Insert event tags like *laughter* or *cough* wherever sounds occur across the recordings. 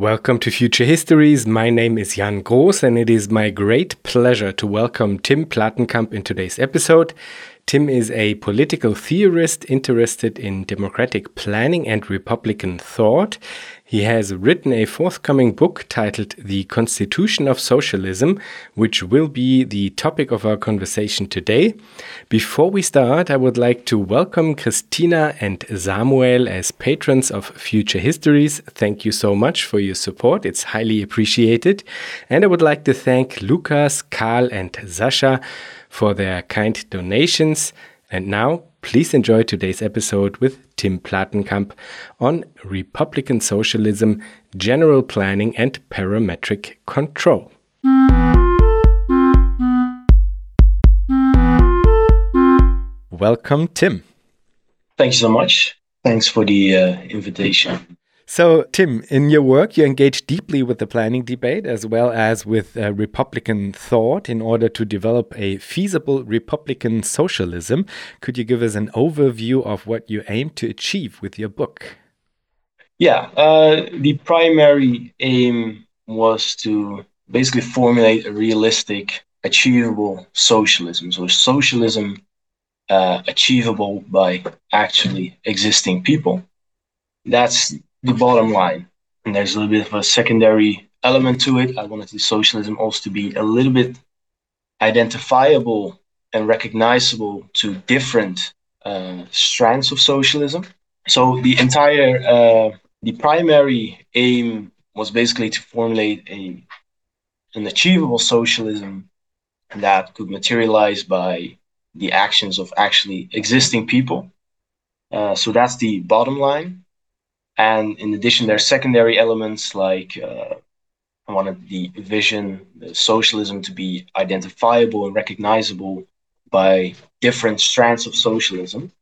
Welcome to Future Histories. My name is Jan Groß, and it is my great pleasure to welcome Tim Platenkamp in today's episode. Tim is a political theorist interested in democratic planning and Republican thought. He has written a forthcoming book titled The Constitution of Socialism, which will be the topic of our conversation today. Before we start, I would like to welcome Christina and Samuel as patrons of Future Histories. Thank you so much for your support, it's highly appreciated. And I would like to thank Lukas, Karl, and Sasha for their kind donations. And now, please enjoy today's episode with Tim Platenkamp on Republican socialism, general planning, and parametric control. Welcome, Tim. Thanks so much. Thanks for the uh, invitation. So, Tim, in your work, you engage deeply with the planning debate as well as with uh, Republican thought in order to develop a feasible Republican socialism. Could you give us an overview of what you aim to achieve with your book? Yeah, uh, the primary aim was to basically formulate a realistic, achievable socialism. So, socialism uh, achievable by actually existing people. That's the bottom line. And there's a little bit of a secondary element to it. I wanted the socialism also to be a little bit identifiable and recognizable to different uh, strands of socialism. So the entire, uh, the primary aim was basically to formulate a an achievable socialism that could materialize by the actions of actually existing people. Uh, so that's the bottom line. And in addition, there are secondary elements like uh, I wanted the vision, the socialism to be identifiable and recognizable by different strands of socialism.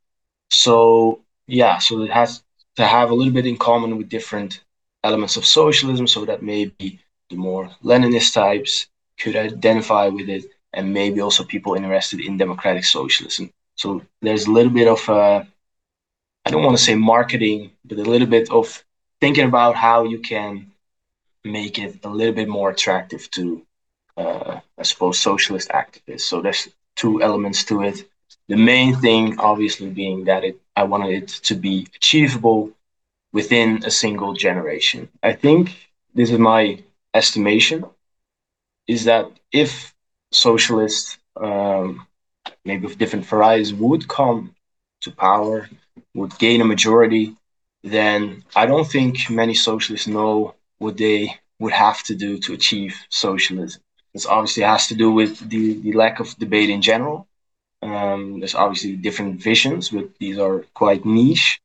So, yeah, so it has to have a little bit in common with different elements of socialism so that maybe the more Leninist types could identify with it and maybe also people interested in democratic socialism. So there's a little bit of uh, I don't want to say marketing, but a little bit of thinking about how you can make it a little bit more attractive to, uh, I suppose, socialist activists. So there's two elements to it. The main thing, obviously, being that it I wanted it to be achievable within a single generation. I think this is my estimation, is that if socialists, um, maybe of different varieties, would come to power would gain a majority, then I don't think many socialists know what they would have to do to achieve socialism. This obviously has to do with the, the lack of debate in general. Um, there's obviously different visions, but these are quite niche.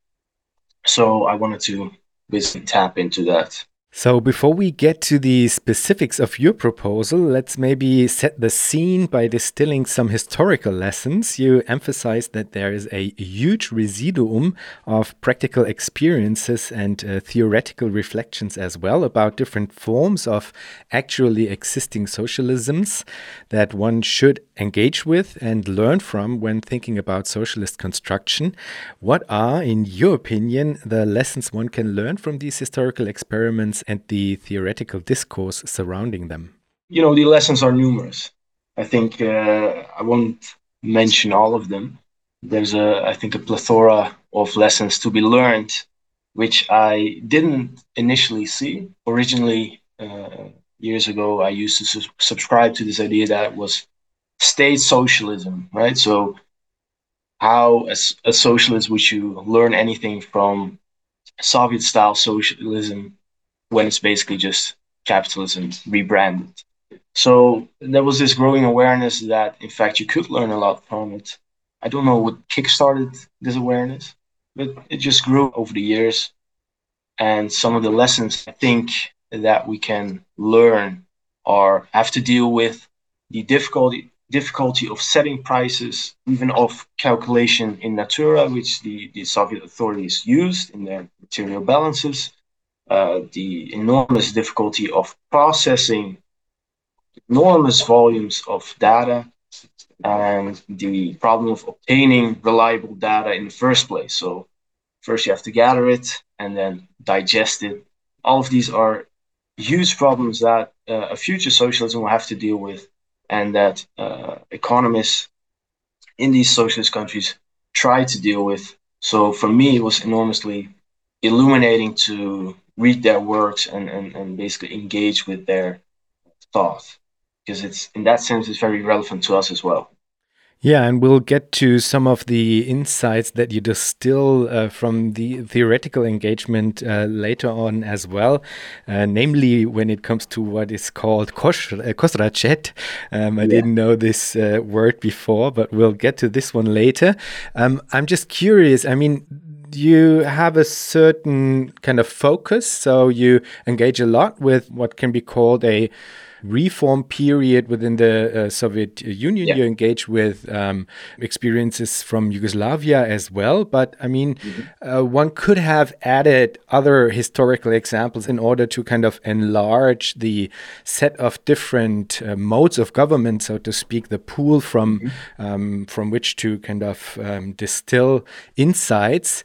So I wanted to basically tap into that. So, before we get to the specifics of your proposal, let's maybe set the scene by distilling some historical lessons. You emphasize that there is a huge residuum of practical experiences and uh, theoretical reflections as well about different forms of actually existing socialisms that one should engage with and learn from when thinking about socialist construction. What are, in your opinion, the lessons one can learn from these historical experiments? and the theoretical discourse surrounding them? You know, the lessons are numerous. I think uh, I won't mention all of them. There's a, I think, a plethora of lessons to be learned, which I didn't initially see. Originally, uh, years ago, I used to su- subscribe to this idea that was state socialism, right? So, how as a socialist would you learn anything from Soviet style socialism when it's basically just capitalism rebranded. So there was this growing awareness that, in fact, you could learn a lot from it. I don't know what kickstarted this awareness, but it just grew over the years. And some of the lessons I think that we can learn are have to deal with the difficulty difficulty of setting prices, even of calculation in natura, which the, the Soviet authorities used in their material balances, uh, the enormous difficulty of processing enormous volumes of data and the problem of obtaining reliable data in the first place. So, first you have to gather it and then digest it. All of these are huge problems that uh, a future socialism will have to deal with, and that uh, economists in these socialist countries try to deal with. So for me, it was enormously illuminating to read their works and, and, and basically engage with their thought because it's in that sense it's very relevant to us as well. Yeah, and we'll get to some of the insights that you distill uh, from the theoretical engagement uh, later on as well, uh, namely when it comes to what is called Khozraschet. Uh, um, I yeah. didn't know this uh, word before, but we'll get to this one later. Um, I'm just curious. I mean, you have a certain kind of focus, so you engage a lot with what can be called a reform period within the uh, Soviet Union. Yeah. You engage with um, experiences from Yugoslavia as well. But I mean, mm -hmm. uh, one could have added other historical examples in order to kind of enlarge the set of different uh, modes of government, so to speak, the pool from mm -hmm. um, from which to kind of um, distill insights.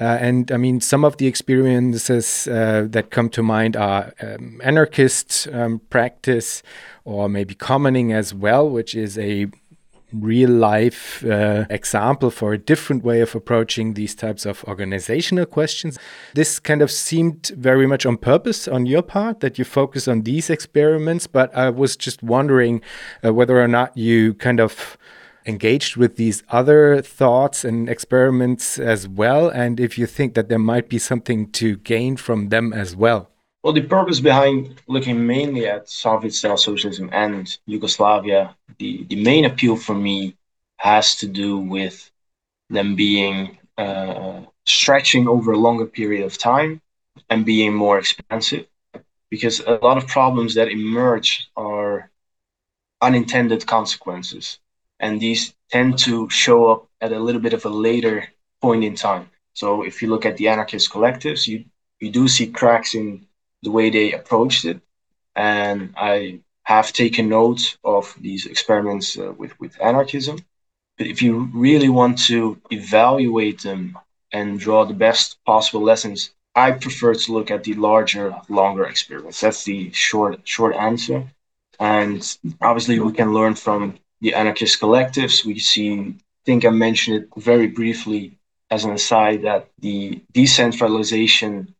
Uh, and I mean, some of the experiences uh, that come to mind are um, anarchist um, practice or maybe commoning as well, which is a real life uh, example for a different way of approaching these types of organizational questions. This kind of seemed very much on purpose on your part that you focus on these experiments, but I was just wondering uh, whether or not you kind of engaged with these other thoughts and experiments as well? And if you think that there might be something to gain from them as well? Well, the purpose behind looking mainly at Soviet style socialism and Yugoslavia, the, the main appeal for me has to do with them being uh, stretching over a longer period of time and being more expansive. Because a lot of problems that emerge are unintended consequences and these tend to show up at a little bit of a later point in time. So if you look at the anarchist collectives, you you do see cracks in the way they approached it, and I have taken note of these experiments uh, with with anarchism. But if you really want to evaluate them and draw the best possible lessons, I prefer to look at the larger, longer experiments. That's the short short answer. And obviously, we can learn from the anarchist collectives. We see, I think I mentioned it very briefly as an aside, that the decentralization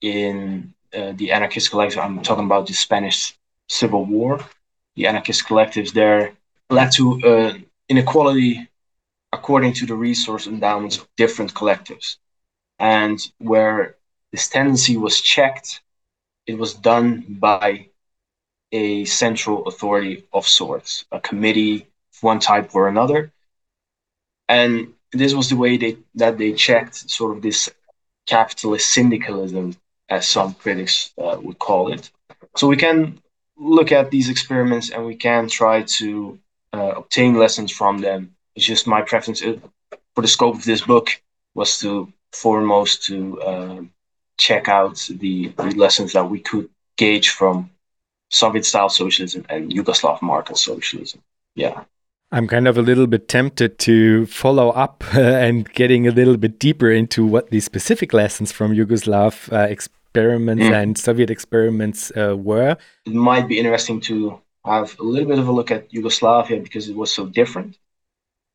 in uh, the anarchist collective, I'm talking about the Spanish Civil War, the anarchist collectives there led to uh, inequality according to the resource endowments of different collectives. And where this tendency was checked, it was done by a central authority of sorts, a committee of one type or another. And this was the way they, that they checked sort of this capitalist syndicalism, as some critics uh, would call it. So we can look at these experiments and we can try to uh, obtain lessons from them. It's just my preference uh, for the scope of this book was to foremost to uh, check out the, the lessons that we could gauge from Soviet style socialism and Yugoslav market socialism. Yeah. I'm kind of a little bit tempted to follow up uh, *laughs* and getting a little bit deeper into what the specific lessons from Yugoslav uh, experiments mm. and Soviet experiments uh, were. It might be interesting to have a little bit of a look at Yugoslavia because it was so different.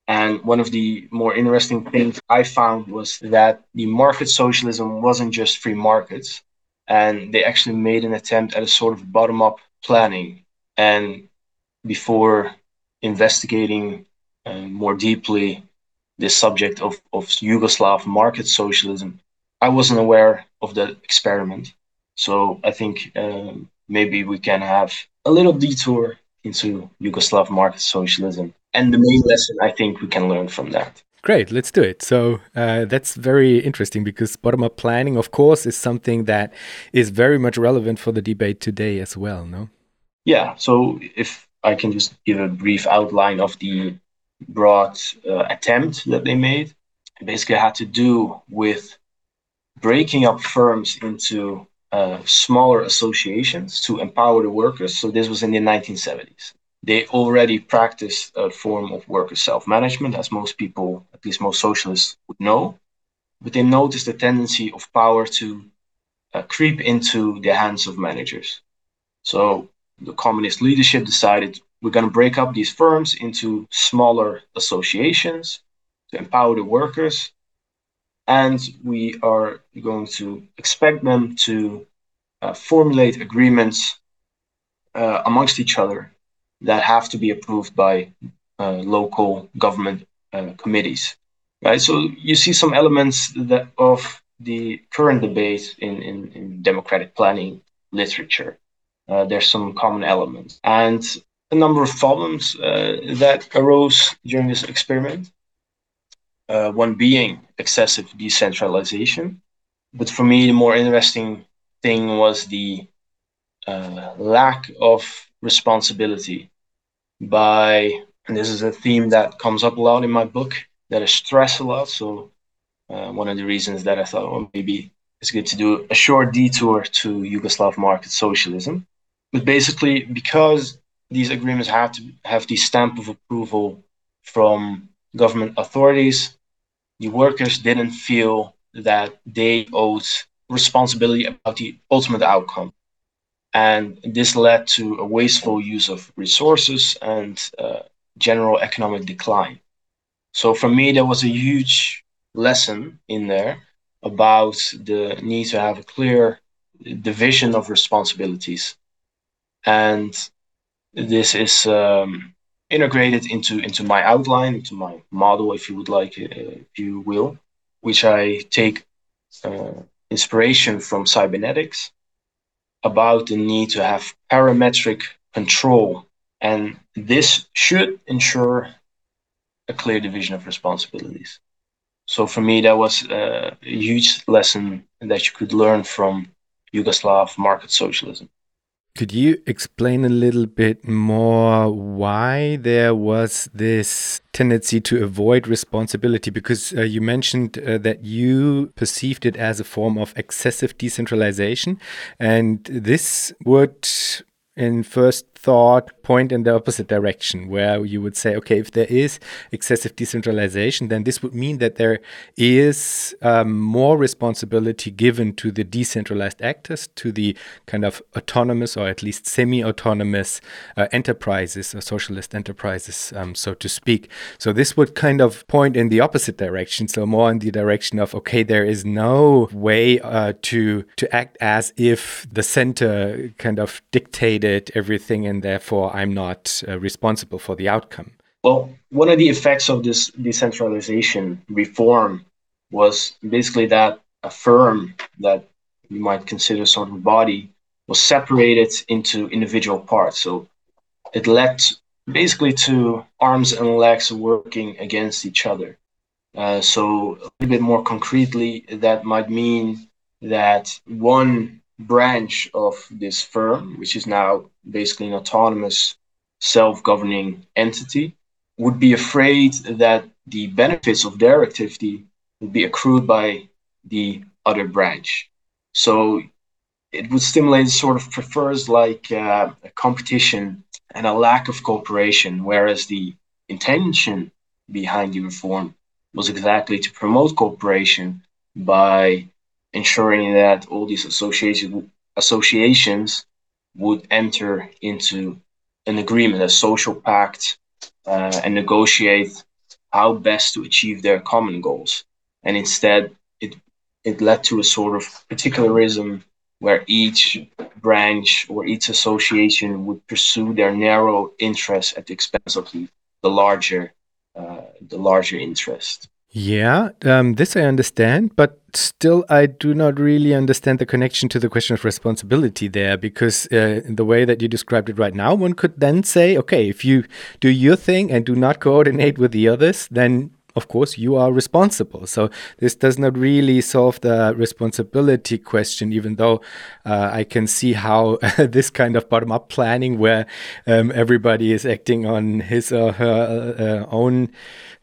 And one of the more interesting things I found was that the market socialism wasn't just free markets, and they actually made an attempt at a sort of bottom up planning. And before investigating uh, more deeply the subject of, of Yugoslav market socialism, I wasn't aware of that experiment. So I think um, maybe we can have a little detour into Yugoslav market socialism. And the main lesson I think we can learn from that. Great, let's do it. So uh, that's very interesting because bottom up planning, of course, is something that is very much relevant for the debate today as well, no? Yeah, so if I can just give a brief outline of the broad uh, attempt that they made, it basically had to do with breaking up firms into uh, smaller associations to empower the workers. So this was in the 1970s they already practice a form of worker self-management, as most people, at least most socialists, would know. But they noticed a tendency of power to uh, creep into the hands of managers. So the communist leadership decided we're going to break up these firms into smaller associations to empower the workers. And we are going to expect them to uh, formulate agreements uh, amongst each other that have to be approved by uh, local government uh, committees. Right. So you see some elements that of the current debate in, in, in democratic planning literature. Uh, there's some common elements and a number of problems uh, that arose during this experiment. Uh, one being excessive decentralization. But for me, the more interesting thing was the uh, lack of responsibility by, and this is a theme that comes up a lot in my book that I stress a lot. So uh, one of the reasons that I thought, well, maybe it's good to do a short detour to Yugoslav market socialism. But basically, because these agreements have to have the stamp of approval from government authorities, the workers didn't feel that they owed responsibility about the ultimate outcome. And this led to a wasteful use of resources and uh, general economic decline. So for me, there was a huge lesson in there about the need to have a clear division of responsibilities and this is um, integrated into into my outline into my model if you would like uh, if you will which i take uh, inspiration from cybernetics about the need to have parametric control and this should ensure a clear division of responsibilities so for me, that was a huge lesson that you could learn from Yugoslav market socialism. Could you explain a little bit more why there was this tendency to avoid responsibility? Because uh, you mentioned uh, that you perceived it as a form of excessive decentralization, and this would, in first thought point in the opposite direction, where you would say, okay, if there is excessive decentralization, then this would mean that there is um, more responsibility given to the decentralized actors, to the kind of autonomous or at least semi autonomous uh, enterprises or socialist enterprises, um, so to speak. So this would kind of point in the opposite direction, so more in the direction of, okay, there is no way uh, to, to act as if the center kind of dictated everything and therefore I'm not uh, responsible for the outcome. Well, one of the effects of this decentralization reform was basically that a firm that you might consider sort of body was separated into individual parts. So it led basically to arms and legs working against each other. Uh, so a little bit more concretely, that might mean that one branch of this firm, which is now basically an autonomous, self governing entity, would be afraid that the benefits of their activity would be accrued by the other branch. So it would stimulate sort of prefers like uh, a competition and a lack of cooperation, whereas the intention behind the reform was exactly to promote cooperation by ensuring that all these association, associations would enter into an agreement, a social pact, uh, and negotiate how best to achieve their common goals. And instead, it it led to a sort of particularism where each branch or each association would pursue their narrow interests at the expense of the, the larger uh, the larger interest. Yeah, um, this I understand, but still, I do not really understand the connection to the question of responsibility there because, uh, the way that you described it right now, one could then say, okay, if you do your thing and do not coordinate with the others, then of course you are responsible. So this does not really solve the responsibility question, even though uh, I can see how *laughs* this kind of bottom up planning, where um, everybody is acting on his or her uh, own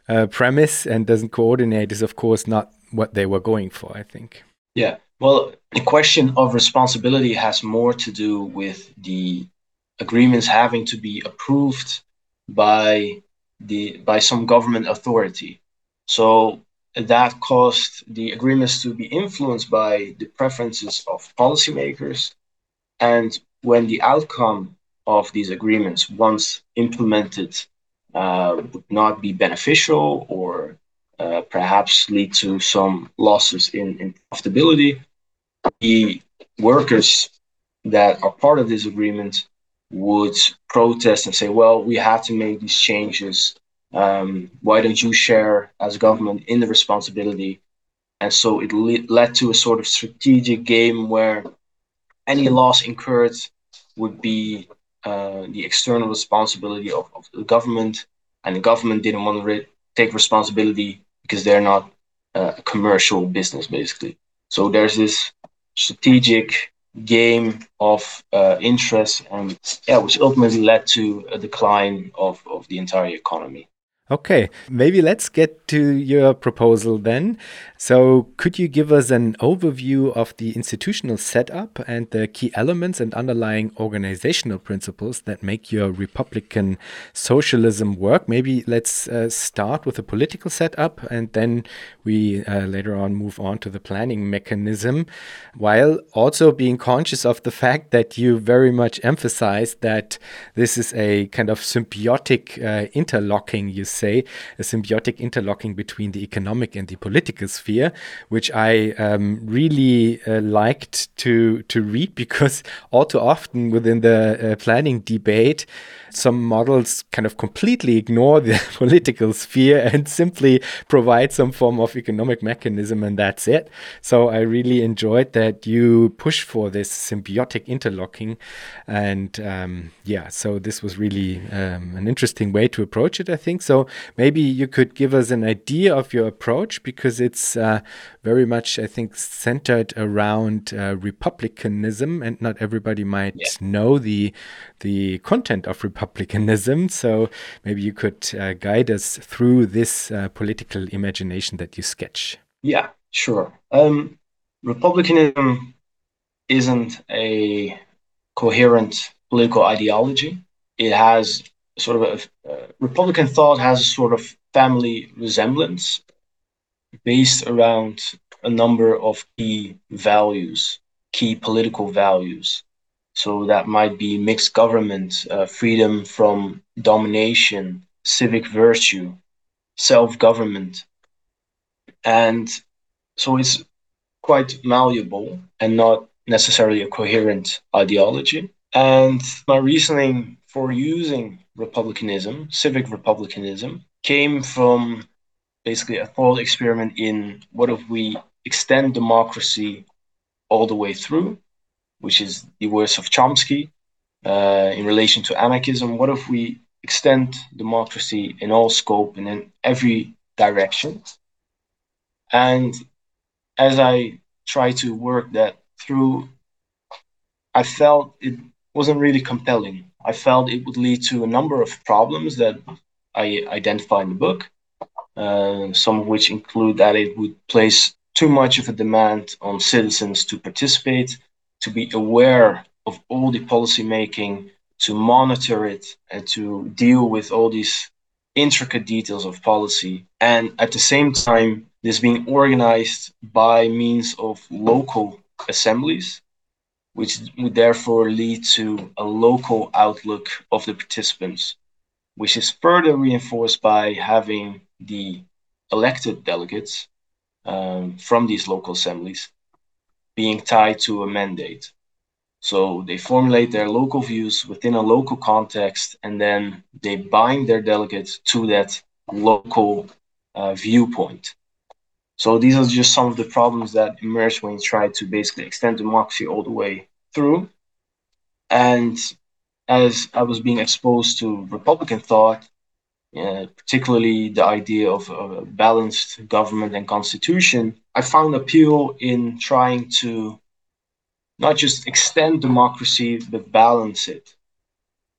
uh, premise and doesn't coordinate is, of course, not what they were going for, I think. Yeah. Well, the question of responsibility has more to do with the agreements having to be approved by the by some government authority. So that caused the agreements to be influenced by the preferences of policymakers. And when the outcome of these agreements, once implemented, uh, would not be beneficial or uh, perhaps lead to some losses in, in profitability, the workers that are part of this agreement would protest and say, well, we have to make these changes um, why don't you share as government in the responsibility? And so it le- led to a sort of strategic game where any loss incurred would be uh, the external responsibility of, of the government, and the government didn't want to re- take responsibility because they're not uh, a commercial business, basically. So there's this strategic game of uh, interest, and yeah, which ultimately led to a decline of, of the entire economy. Okay, maybe let's get to your proposal then. So, could you give us an overview of the institutional setup and the key elements and underlying organizational principles that make your Republican socialism work? Maybe let's uh, start with the political setup and then we uh, later on move on to the planning mechanism, while also being conscious of the fact that you very much emphasize that this is a kind of symbiotic uh, interlocking, you say, a symbiotic interlocking between the economic and the political sphere which I um, really uh, liked to to read *laughs* because all too often within the uh, planning debate, some models kind of completely ignore the *laughs* political sphere and simply provide some form of economic mechanism, and that's it. So I really enjoyed that you push for this symbiotic interlocking, and um, yeah, so this was really um, an interesting way to approach it. I think so. Maybe you could give us an idea of your approach because it's uh, very much, I think, centered around uh, republicanism, and not everybody might yeah. know the the content of republicanism. So maybe you could uh, guide us through this uh, political imagination that you sketch. Yeah, sure. Um, republicanism isn't a coherent political ideology. It has sort of a uh, Republican thought has a sort of family resemblance based around a number of key values, key political values. So that might be mixed government, uh, freedom from domination, civic virtue, self government. And so it's quite malleable and not necessarily a coherent ideology. And my reasoning for using republicanism, civic republicanism, came from basically a thought experiment in what if we extend democracy all the way through which is the words of Chomsky uh, in relation to anarchism. What if we extend democracy in all scope and in every direction? And as I try to work that through, I felt it wasn't really compelling. I felt it would lead to a number of problems that I identify in the book, uh, some of which include that it would place too much of a demand on citizens to participate, to be aware of all the policy making, to monitor it, and to deal with all these intricate details of policy. And at the same time, this being organized by means of local assemblies, which would therefore lead to a local outlook of the participants, which is further reinforced by having the elected delegates um, from these local assemblies being tied to a mandate. So they formulate their local views within a local context, and then they bind their delegates to that local uh, viewpoint. So these are just some of the problems that emerge when you try to basically extend democracy all the way through. And as I was being exposed to Republican thought, uh, particularly the idea of a balanced government and constitution, I found appeal in trying to not just extend democracy, but balance it.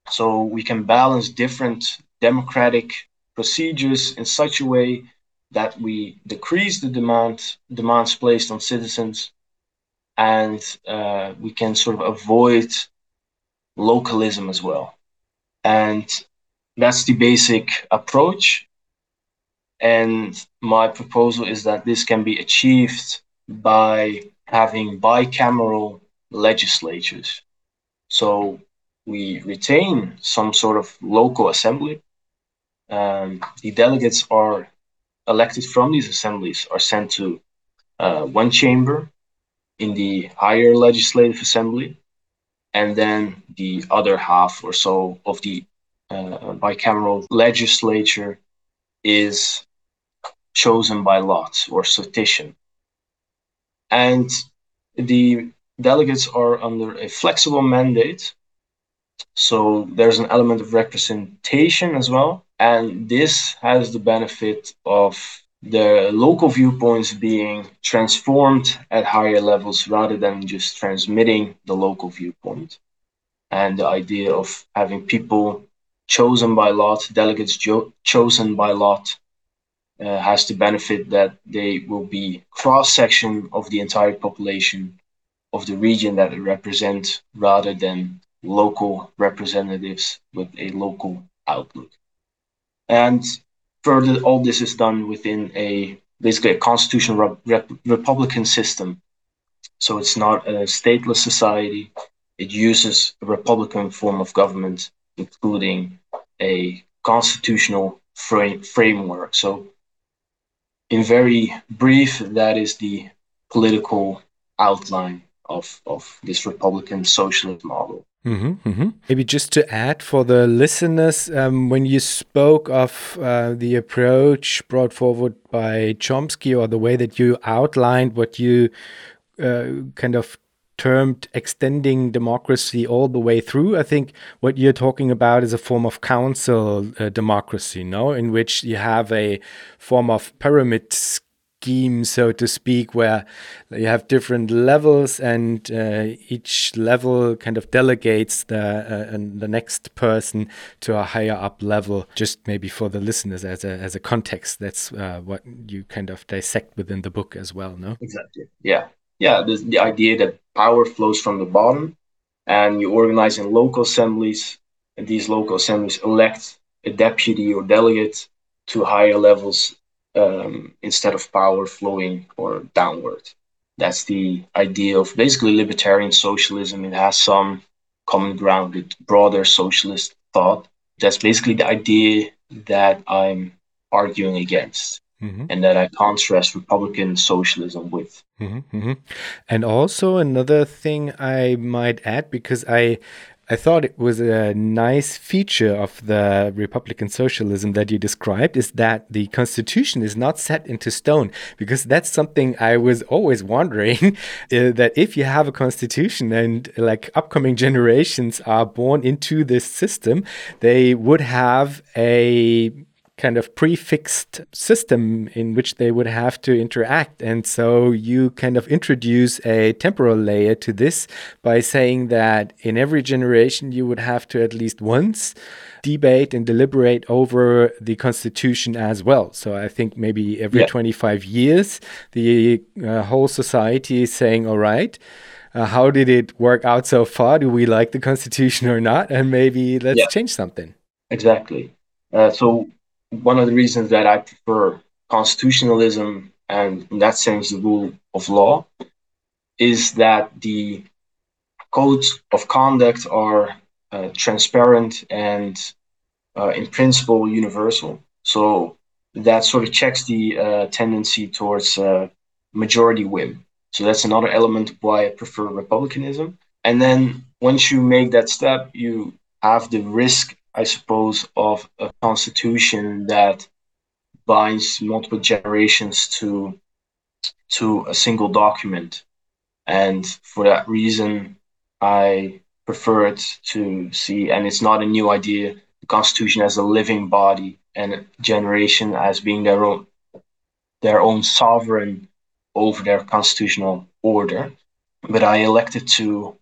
So we can balance different democratic procedures in such a way that we decrease the demand demands placed on citizens and uh, we can sort of avoid localism as well. And that's the basic approach. And my proposal is that this can be achieved by having bicameral legislatures. So we retain some sort of local assembly. Um, the delegates are elected from these assemblies are sent to uh, one chamber in the higher legislative assembly, and then the other half or so of the uh, bicameral legislature is chosen by lot or sortition. And the delegates are under a flexible mandate. So there's an element of representation as well. And this has the benefit of the local viewpoints being transformed at higher levels rather than just transmitting the local viewpoint. And the idea of having people chosen by lot, delegates chosen by lot, uh, has the benefit that they will be cross section of the entire population of the region that they represent rather than local representatives with a local outlook. And further, all this is done within a basically a constitutional rep- republican system. So it's not a stateless society. It uses a republican form of government, including a constitutional frame- framework. So, in very brief, that is the political outline of, of this republican socialist model. Mm-hmm, mm-hmm. Maybe just to add for the listeners, um, when you spoke of uh, the approach brought forward by Chomsky or the way that you outlined what you uh, kind of termed extending democracy all the way through, I think what you're talking about is a form of council uh, democracy, no, in which you have a form of pyramid scheme, so to speak, where you have different levels and uh, each level kind of delegates the uh, the next person to a higher up level. Just maybe for the listeners as a as a context, that's uh, what you kind of dissect within the book as well, no? Exactly. Yeah, yeah. The, idea that power flows from the bottom, and you organize in local assemblies, and these local assemblies elect a deputy or delegate to higher levels um, instead of power flowing or downward. That's the idea of basically libertarian socialism. It has some common ground with broader socialist thought. That's basically the idea that I'm arguing against. Mm-hmm. and that I contrast Republican socialism with. Mm-hmm, mm-hmm. And also another thing I might add, because I I thought it was a nice feature of the Republican socialism that you described is that the Constitution is not set into stone, because that's something I was always wondering uh, *laughs* that if you have a Constitution and like upcoming generations are born into this system, they would have a kind of prefixed system in which they would have to interact. And so you kind of introduce a temporal layer to this by saying that in every generation you would have to at least once debate and deliberate over the constitution as well. So I think maybe every yeah. 25 years the uh, whole society is saying, all right, uh, how did it work out so far? Do we like the constitution or not? And maybe let's yeah. change something. Exactly. Uh, so one of the reasons that I prefer constitutionalism and, in that sense, the rule of law is that the codes of conduct are uh, transparent and, uh, in principle, universal. So that sort of checks the uh, tendency towards uh, majority whim. So that's another element why I prefer republicanism. And then once you make that step, you have the risk I suppose, of a constitution that binds multiple generations to to a single document. And for that reason, I prefer it to see, and it's not a new idea, the Constitution as a living body and generation as being their own their own sovereign over their constitutional order. But I elected to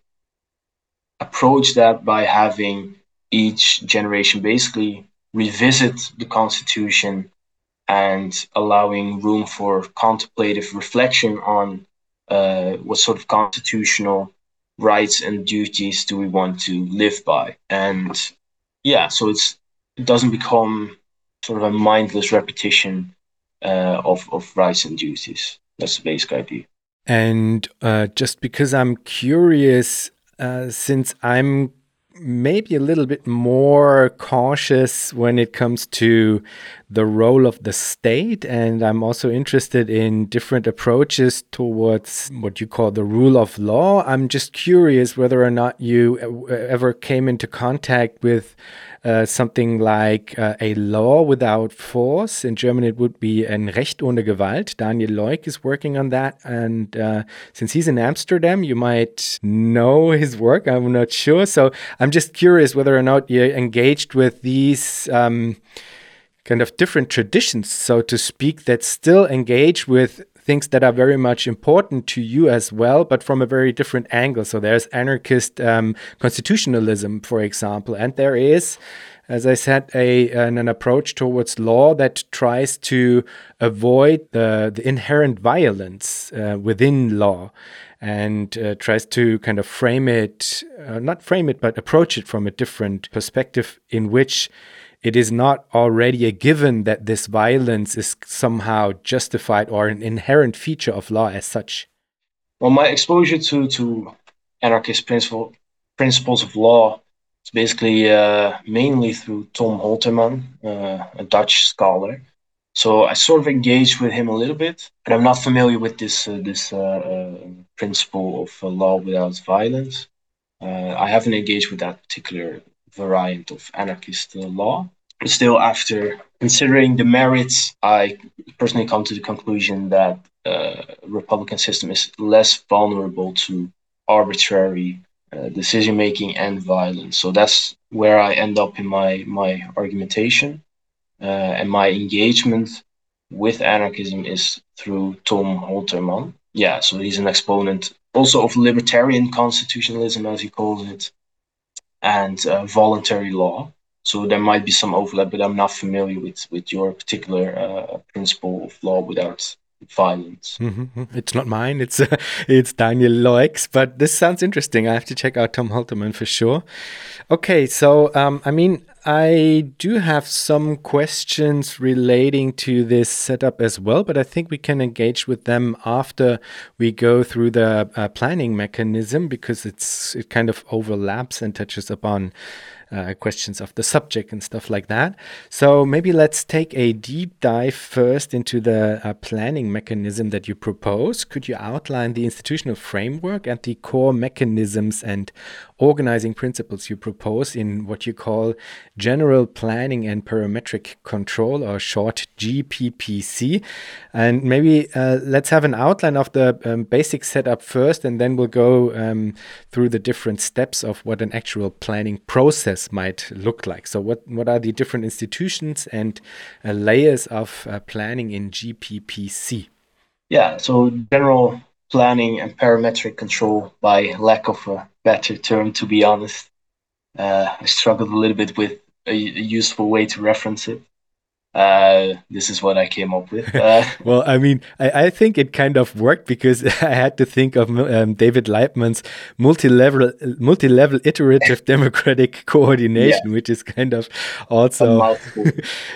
approach that by having each generation basically revisit the constitution and allowing room for contemplative reflection on uh, what sort of constitutional rights and duties do we want to live by and yeah so it's it doesn't become sort of a mindless repetition uh, of, of rights and duties. That's the basic idea. And uh, just because I'm curious, uh, since I'm maybe a little bit more cautious when it comes to the role of the state. And I'm also interested in different approaches towards what you call the rule of law. I'm just curious whether or not you uh, ever came into contact with uh, something like uh, a law without force. In German, it would be ein Recht ohne Gewalt. Daniel Loick is working on that. And uh, since he's in Amsterdam, you might know his work. I'm not sure. So I'm just curious whether or not you're engaged with these. Um, kind of different traditions, so to speak, that still engage with things that are very much important to you as well, but from a very different angle. So there's anarchist um, constitutionalism, for example, and there is, as I said, a an, an, approach towards law that tries to avoid the, the inherent violence uh, within law and uh, tries to kind of frame it, uh, not frame it, but approach it from a different perspective in which it is not already a given that this violence is somehow justified or an inherent feature of law as such? Well, my exposure to, to anarchist principle, principles of law is basically uh, mainly through Thom Holterman, uh, a Dutch scholar. So I sort of engaged with him a little bit, but I'm not familiar with this uh, this uh, uh, principle of uh, law without violence. I haven't engaged with that particular variant of anarchist law. Still, after considering the merits, I personally come to the conclusion that uh, Republican system is less vulnerable to arbitrary uh, decision making and violence. So that's where I end up in my my argumentation uh, and my engagement with anarchism is through Thom Holterman. Yeah, so he's an exponent also of libertarian constitutionalism, as he calls it, and uh, voluntary law. So there might be some overlap, but I'm not familiar with with your particular uh, principle of law without violence. Mm-hmm. It's not mine. It's uh, *laughs* it's Daniel Loick. but this sounds interesting. I have to check out Thom Holterman for sure. Okay, so um, I mean, I do have some questions relating to this setup as well, but I think we can engage with them after we go through the uh, planning mechanism because it's it kind of overlaps and touches upon uh, questions of the subject and stuff like that. So maybe let's take a deep dive first into the uh, planning mechanism that you propose. Could you outline the institutional framework and the core mechanisms and organizing principles you propose in what you call general planning and parametric control, or short GPPC? And maybe uh, let's have an outline of the um, basic setup first, and then we'll go um, through the different steps of what an actual planning process might look like. So, what, what are the different institutions and uh, layers of uh, planning in GPPC? Yeah, so general planning and parametric control, by lack of a better term, to be honest. Uh, I struggled a little bit with a, a useful way to reference it uh, this is what I came up with. Uh, *laughs* well, I mean, I, I, think it kind of worked because *laughs* I had to think of um, David Laibman's multi-level, multi-level iterative *laughs* democratic coordination, yeah. which is kind of also a,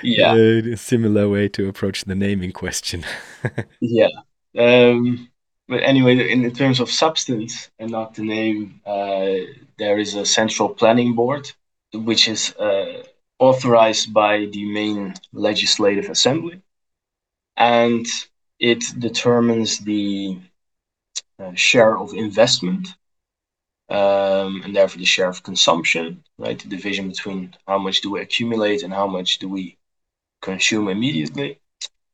yeah. a similar way to approach the naming question. yeah. Um, but anyway, in, in, terms of substance and not the name, uh, there is a central planning board, which is uh, authorized by the main legislative assembly, and it determines the uh, share of investment um, and therefore the share of consumption, right? The division between how much do we accumulate and how much do we consume immediately.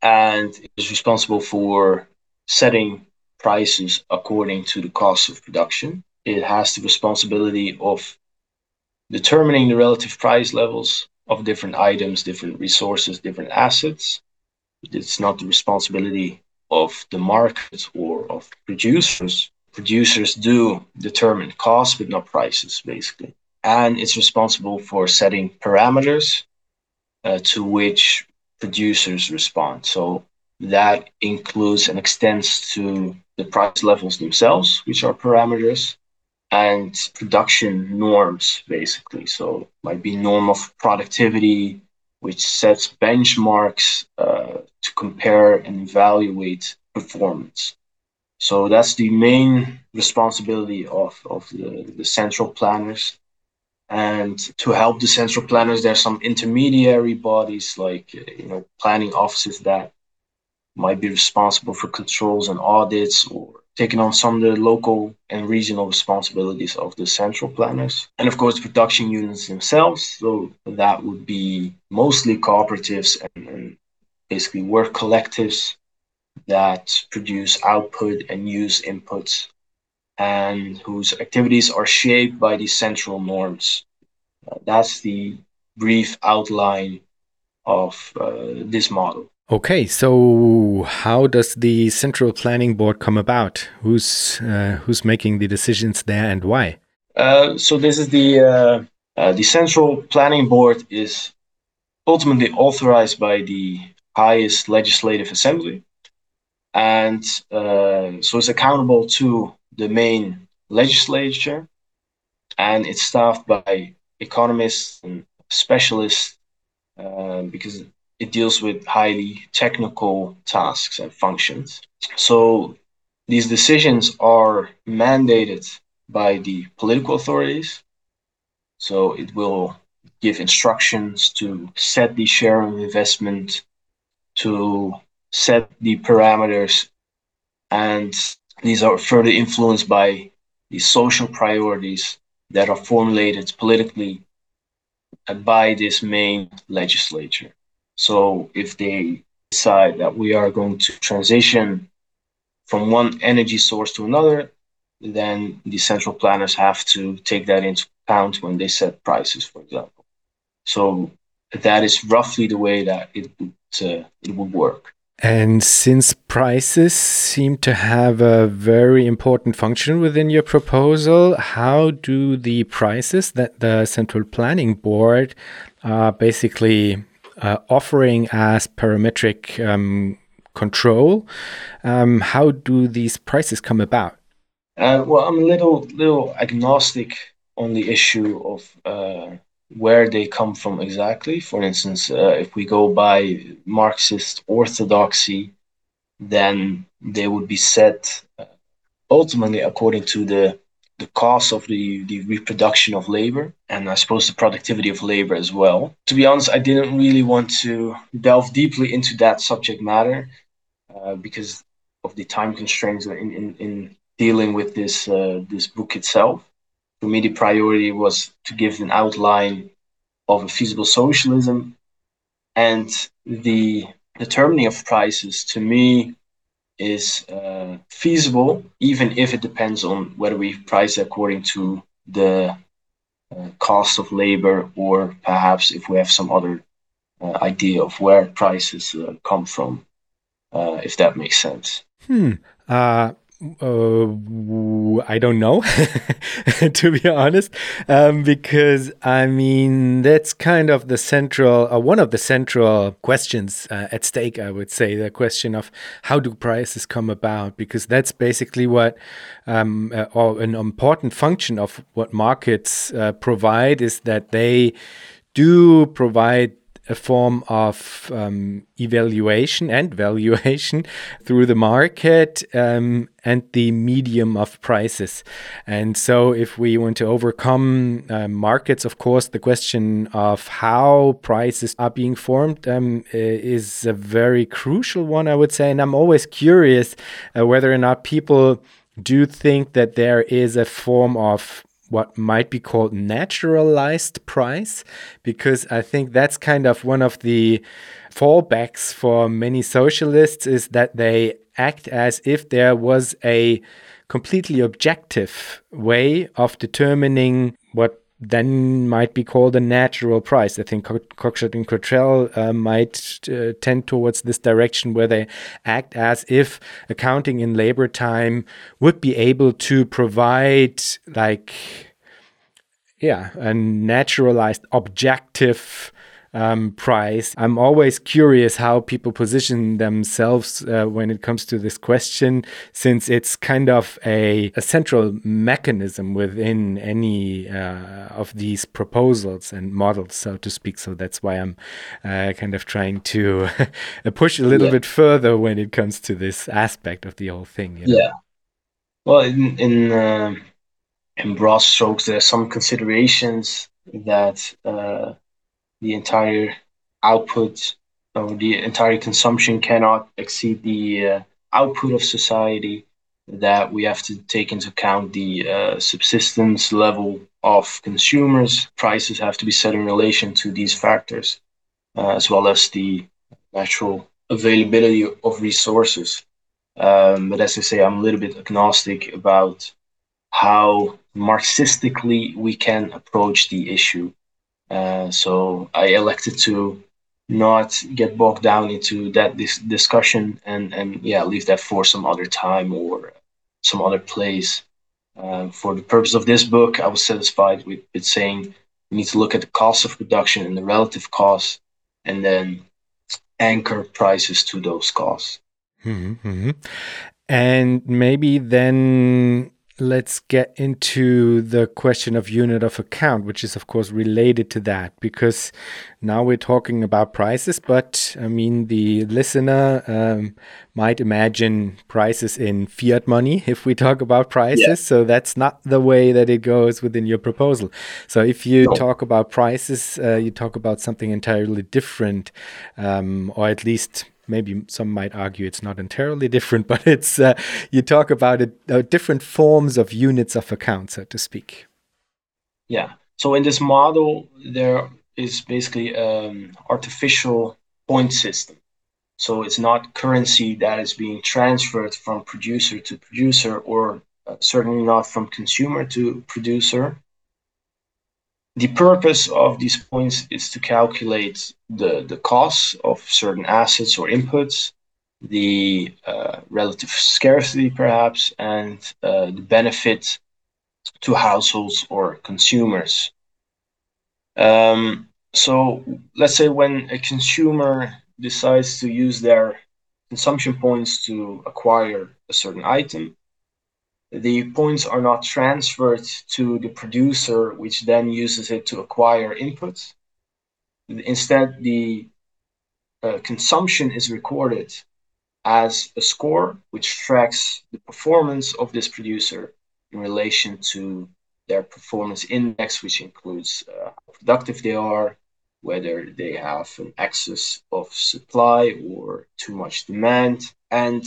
And it is responsible for setting prices according to the cost of production. It has the responsibility of determining the relative price levels of different items, different resources, different assets. It's not the responsibility of the market or of producers. Producers do determine costs, but not prices, basically. And it's responsible for setting parameters uh, to which producers respond. So that includes and extends to the price levels themselves, which are parameters, and production norms, basically. So might be norm of productivity, which sets benchmarks uh, to compare and evaluate performance. So that's the main responsibility of, of the, the central planners. And to help the central planners, there's some intermediary bodies like you know planning offices that might be responsible for controls and audits or taking on some of the local and regional responsibilities of the central planners. And of course, the production units themselves. So that would be mostly cooperatives and, and basically work collectives that produce output and use inputs and whose activities are shaped by these central norms. Uh, that's the brief outline of uh, this model. Okay, so how does the central planning board come about? Who's uh, who's making the decisions there and why? Uh, so this is the uh, uh the central planning board is ultimately authorized by the highest legislative assembly, and uh, so it's accountable to the main legislature, and it's staffed by economists and specialists uh, because it deals with highly technical tasks and functions. So these decisions are mandated by the political authorities. So it will give instructions to set the share of investment, to set the parameters, and these are further influenced by the social priorities that are formulated politically by this main legislature. So if they decide that we are going to transition from one energy source to another, then the central planners have to take that into account when they set prices, for example. So that is roughly the way that it would uh, it would work. And since prices seem to have a very important function within your proposal, how do the prices that the Central Planning Board uh, basically uh, offering as parametric um, control. Um, how do these prices come about? Uh, well, I'm a little little agnostic on the issue of uh, where they come from exactly. For instance, uh, if we go by Marxist orthodoxy, then they would be set uh, ultimately according to the the cost of the, the reproduction of labor and I suppose the productivity of labor as well. To be honest, I didn't really want to delve deeply into that subject matter uh, because of the time constraints in, in, in dealing with this uh, this book itself. For me, the priority was to give an outline of a feasible socialism and the determining of prices to me is uh, feasible, even if it depends on whether we price according to the uh, cost of labor or perhaps if we have some other uh, idea of where prices uh, come from, uh, if that makes sense. Hmm. Uh, I don't know, *laughs* to be honest, um, because I mean that's kind of the central, uh, one of the central questions uh, at stake. I would say the question of how do prices come about, because that's basically what, um, uh, or an important function of what markets uh, provide is that they do provide a form of um, evaluation and valuation *laughs* through the market um, and the medium of prices. And so, if we want to overcome uh, markets, of course, the question of how prices are being formed um, is a very crucial one, I would say. And I'm always curious uh, whether or not people do think that there is a form of what might be called naturalized price, because I think that's kind of one of the fallbacks for many socialists is that they act as if there was a completely objective way of determining what then might be called a natural price. I think Cockshott and Cottrell uh, might uh, tend towards this direction where they act as if accounting in labor time would be able to provide like yeah a naturalized objective um, price. I'm always curious how people position themselves uh, when it comes to this question, since it's kind of a, a central mechanism within any uh, of these proposals and models, so to speak. So that's why I'm uh, kind of trying to *laughs* push a little yeah. bit further when it comes to this aspect of the whole thing. You know? Yeah. Well, in in, uh, in broad strokes, there are some considerations that uh, the entire output or the entire consumption cannot exceed the uh, output of society that we have to take into account the uh, subsistence level of consumers. Prices have to be set in relation to these factors uh, as well as the natural availability of resources. Um, but as i say i'm a little bit agnostic about how marxistically we can approach the issue uh, so I elected to not get bogged down into that dis- discussion and and yeah leave that for some other time or some other place. Uh, for the purpose of this book, I was satisfied with, with saying we need to look at the cost of production and the relative cost and then anchor prices to those costs. Mm-hmm. mm-hmm. And maybe then let's get into the question of unit of account, which is, of course, related to that because now we're talking about prices, but I mean, the listener um, might imagine prices in fiat money if we talk about prices. Yeah. So that's not the way that it goes within your proposal. So if you no. talk about prices, uh, you talk about something entirely different, um, or at least maybe some might argue it's not entirely *laughs* different, but it's uh, you talk about it, uh, different forms of units of account, so to speak. Yeah. So in this model, there is basically an um, artificial point system. So it's not currency that is being transferred from producer to producer, or uh, certainly not from consumer to producer. The purpose of these points is to calculate the, the costs of certain assets or inputs, the uh, relative scarcity perhaps, and uh, the benefit to households or consumers. Um, so let's say when a consumer decides to use their consumption points to acquire a certain item, the points are not transferred to the producer, which then uses it to acquire inputs. Instead, the uh, consumption is recorded as a score, which tracks the performance of this producer in relation to their performance index, which includes uh, how productive they are, whether they have an excess of supply or too much demand. And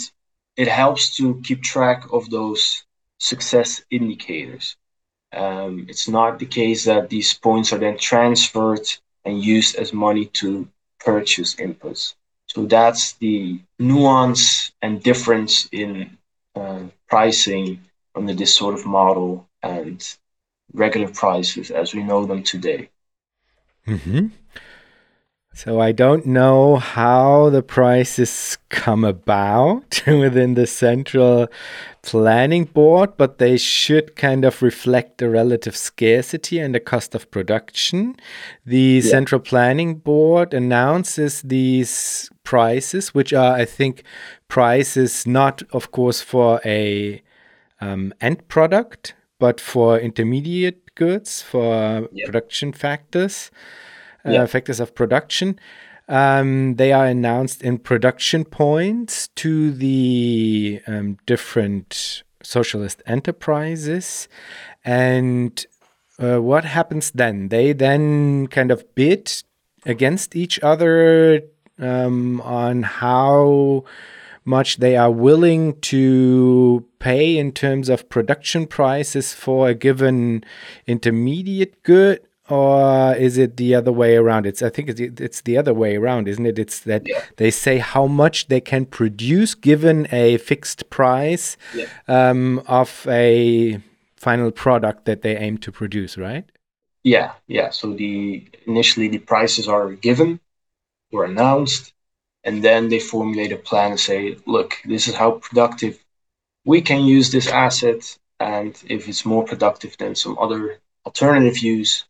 it helps to keep track of those success indicators. Um, it's not the case that these points are then transferred and used as money to purchase inputs. So that's the nuance and difference in uh, pricing under this sort of model and regular prices as we know them today. Mm-hmm. So I don't know how the prices come about *laughs* within the central planning board, but they should kind of reflect the relative scarcity and the cost of production. The yeah. central planning board announces these prices, which are, I think, prices not, of course, for a um, end product, but for intermediate goods, for yeah. production factors yeah. factors of production. Um, they are announced in production points to the um, different socialist enterprises. And uh, what happens then? They then kind of bid against each other um, on how much they are willing to pay in terms of production prices for a given intermediate good or is it the other way around? It's I think it's, it's the other way around, isn't it? It's that yeah. they say how much they can produce given a fixed price yeah. um, of a final product that they aim to produce, right? Yeah, yeah. So the initially the prices are given or announced, and then they formulate a plan and say, look, this is how productive we can use this asset, and if it's more productive than some other alternative use,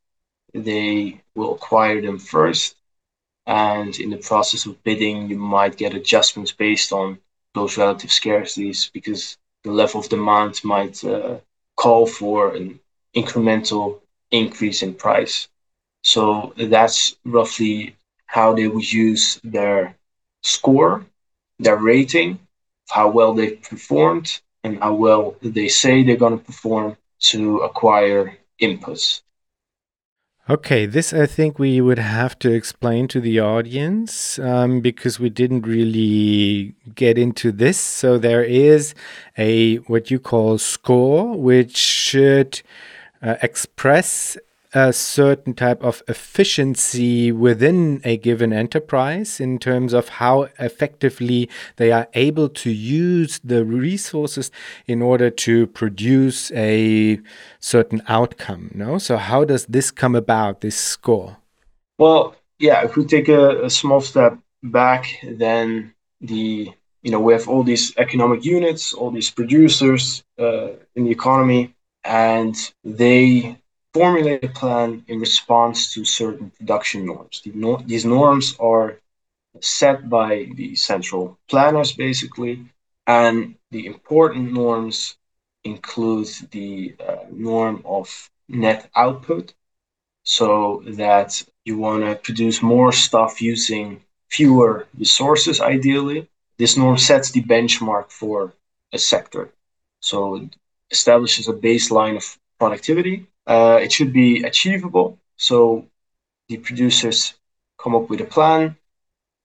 they will acquire them first And in the process of bidding, you might get adjustments based on those relative scarcities because the level of demand might uh, call for an incremental increase in price. So that's roughly how they would use their score, their rating, how well they've performed, and how well they say they're going to perform to acquire inputs. Okay, this I think we would have to explain to the audience um, because we didn't really get into this. So there is a what you call score, which should uh, express a certain type of efficiency within a given enterprise in terms of how effectively they are able to use the resources in order to produce a certain outcome no? So how does this come about this score? Well yeah if we take a, a small step back then the you know we have all these economic units all these producers uh, in the economy and they formulate a plan in response to certain production norms. these norms are set by the central planners, basically, and the important norms include the uh, norm of net output, so that you want to produce more stuff using fewer resources, ideally. This norm sets the benchmark for a sector. So it establishes a baseline of productivity uh, it should be achievable. So the producers come up with a plan,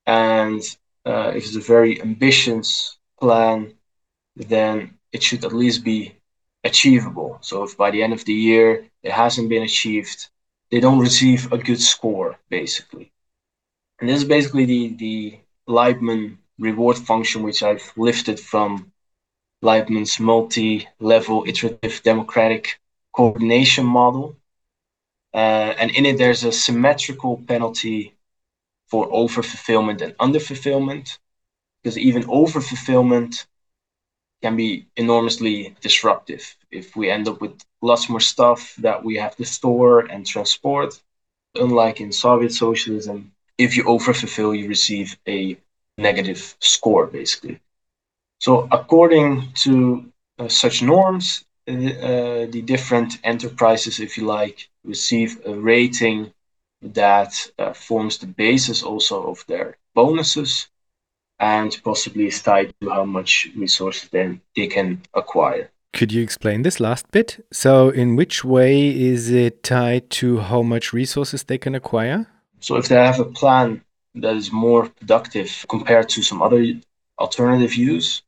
and uh, if it's a very ambitious plan, then it should at least be achievable. So if by the end of the year it hasn't been achieved, they don't receive a good score, basically. And this is basically the, the Laibman reward function, which I've lifted from Laibman's multi level iterative democratic coordination model. Uh, and in it, there's a symmetrical penalty for overfulfillment and underfulfillment, because even overfulfillment can be enormously disruptive if we end up with lots more stuff that we have to store and transport. Unlike in Soviet socialism, if you overfulfill, you receive a negative score, basically. So, according to uh, such norms, uh, the different enterprises, if you like, receive a rating that uh, forms the basis also of their bonuses and possibly is tied to how much resources then they can acquire. Could you explain this last bit? So, in which way is it tied to how much resources they can acquire? So, if they have a plan that is more productive compared to some other alternative use,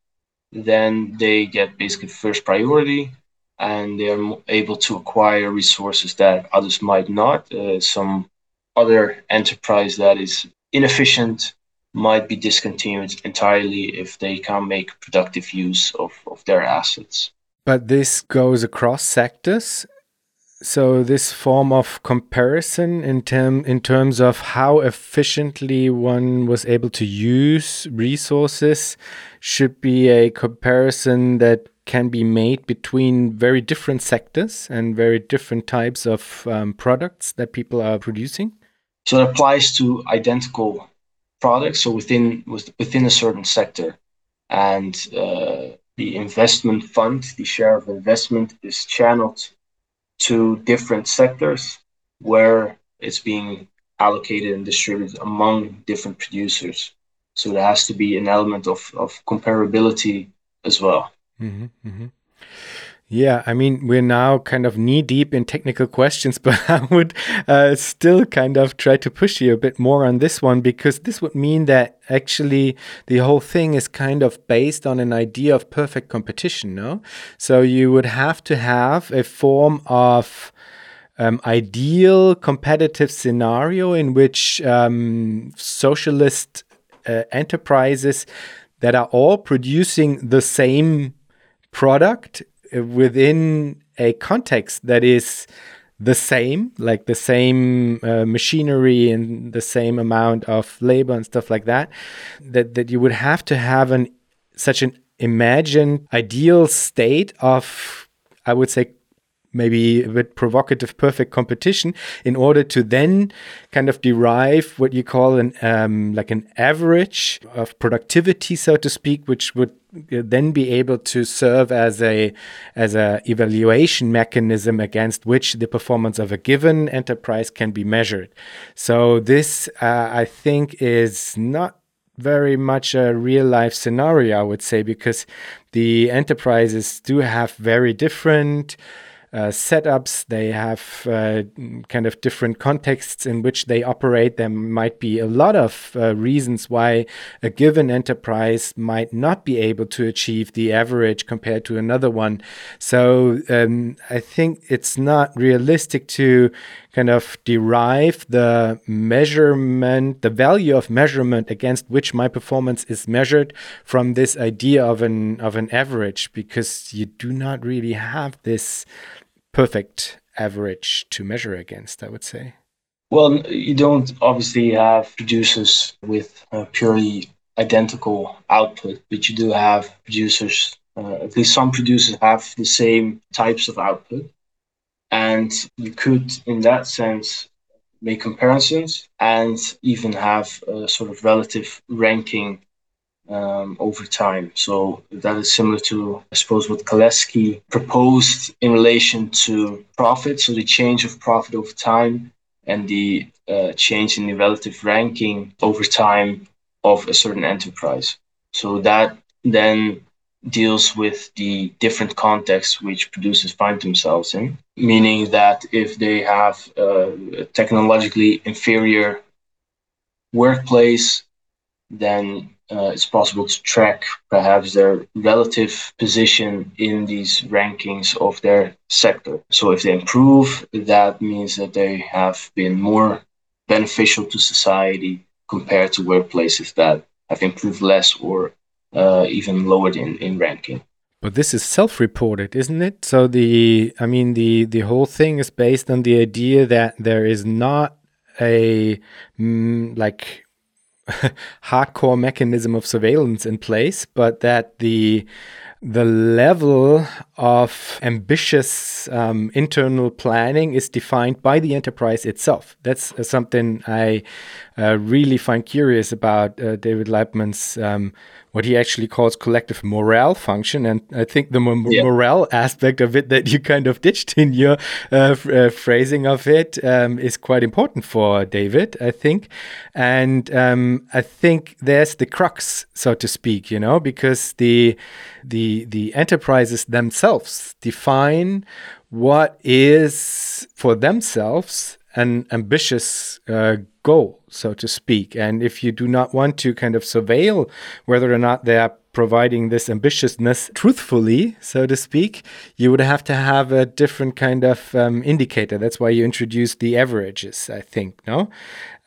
then they get basically first priority and they are able to acquire resources that others might not. Uh, some other enterprise that is inefficient might be discontinued entirely if they can't make productive use of, of their assets. But this goes across sectors. So this form of comparison in term in terms of how efficiently one was able to use resources should be a comparison that can be made between very different sectors and very different types of um, products that people are producing? So it applies to identical products, so within within a certain sector, and uh, the investment fund, the share of investment, is channeled to different sectors where it's being allocated and distributed among different producers. So there has to be an element of, of comparability as well. Mm-hmm, mm-hmm. Yeah, I mean, we're now kind of knee deep in technical questions, *laughs* but I would uh, still kind of try to push you a bit more on this one because this would mean that actually the whole thing is kind of based on an idea of perfect competition, no? So you would have to have a form of um, ideal competitive scenario in which um, socialist uh, enterprises that are all producing the same product within a context that is the same, like the same uh, machinery and the same amount of labor and stuff like that, that that you would have to have an such an imagined ideal state of, I would say, maybe a bit provocative perfect competition in order to then kind of derive what you call an um, like an average of productivity so to speak which would then be able to serve as a as a evaluation mechanism against which the performance of a given enterprise can be measured. So this uh, i think is not very much a real life scenario i would say because the enterprises do have very different uh, setups. They have uh, kind of different contexts in which they operate. There might be a lot of uh, reasons why a given enterprise might not be able to achieve the average compared to another one. So um, I think it's not realistic to kind of derive the measurement, the value of measurement against which my performance is measured from this idea of an of an average, because you do not really have this perfect average to measure against, I would say. Well, you don't obviously have producers with purely identical output, but you do have producers, uh, at least some producers have the same types of output. And you could, in that sense, make comparisons and even have a sort of relative ranking um, over time. So that is similar to, I suppose, what Kalecki proposed in relation to profit. So the change of profit over time and the uh, change in the relative ranking over time of a certain enterprise. So that then deals with the different contexts which producers find themselves in, meaning that if they have a technologically inferior workplace, then uh, it's possible to track perhaps their relative position in these rankings of their sector. So if they improve, that means that they have been more beneficial to society compared to workplaces that have improved less or uh, even lowered in, in ranking. But this is self-reported, isn't it? So the, I mean, the the whole thing is based on the idea that there is not a mm, like hardcore mechanism of surveillance in place, but that the the level of ambitious um, internal planning is defined by the enterprise itself. That's uh, something I uh, really find curious about uh, David Laibman's um, what he actually calls collective morale function. And I think the yeah. morale aspect of it that you kind of ditched in your uh, uh, phrasing of it um, is quite important for David, I think. And um, I think there's the crux, so to speak, you know, because the the the enterprises themselves define what is for themselves an ambitious uh, goal, so to speak. And if you do not want to kind of surveil whether or not they are providing this ambitiousness truthfully, so to speak, you would have to have a different kind of um, indicator. That's why you introduced the averages, I think, no?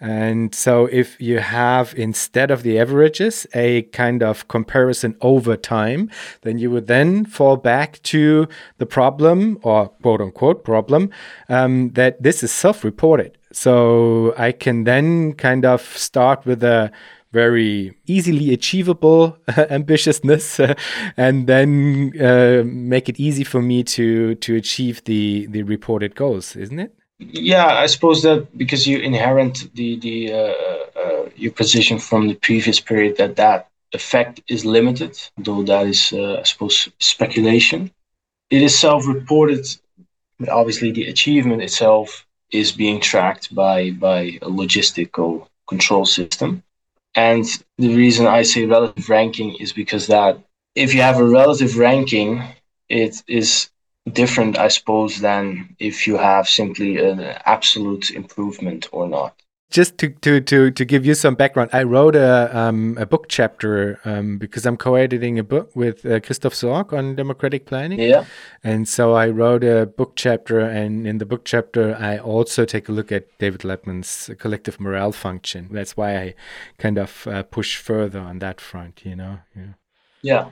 And so if you have instead of the averages a kind of comparison over time, then you would then fall back to the problem or quote unquote problem um, that this is self reported. So I can then kind of start with a very easily achievable *laughs* ambitiousness *laughs* and then uh, make it easy for me to to achieve the the reported goals isn't it? Yeah i suppose that because you inherit the the uh, uh your position from the previous period that that effect is limited though that is uh, i suppose speculation. It is self-reported but obviously the achievement itself is being tracked by by a logistical control system. And the reason I say relative ranking is because that if you have a relative ranking, it is different, I suppose, than if you have simply an absolute improvement or not just to, to, to, to give you some background, I wrote a, um, a book chapter um, because I'm co-editing a book with uh, Christoph Sorg on democratic planning. Yeah. And so I wrote a book chapter, and in the book chapter, I also take a look at David Laibman's collective morale function. That's why I kind of uh, push further on that front, you know. Yeah. yeah.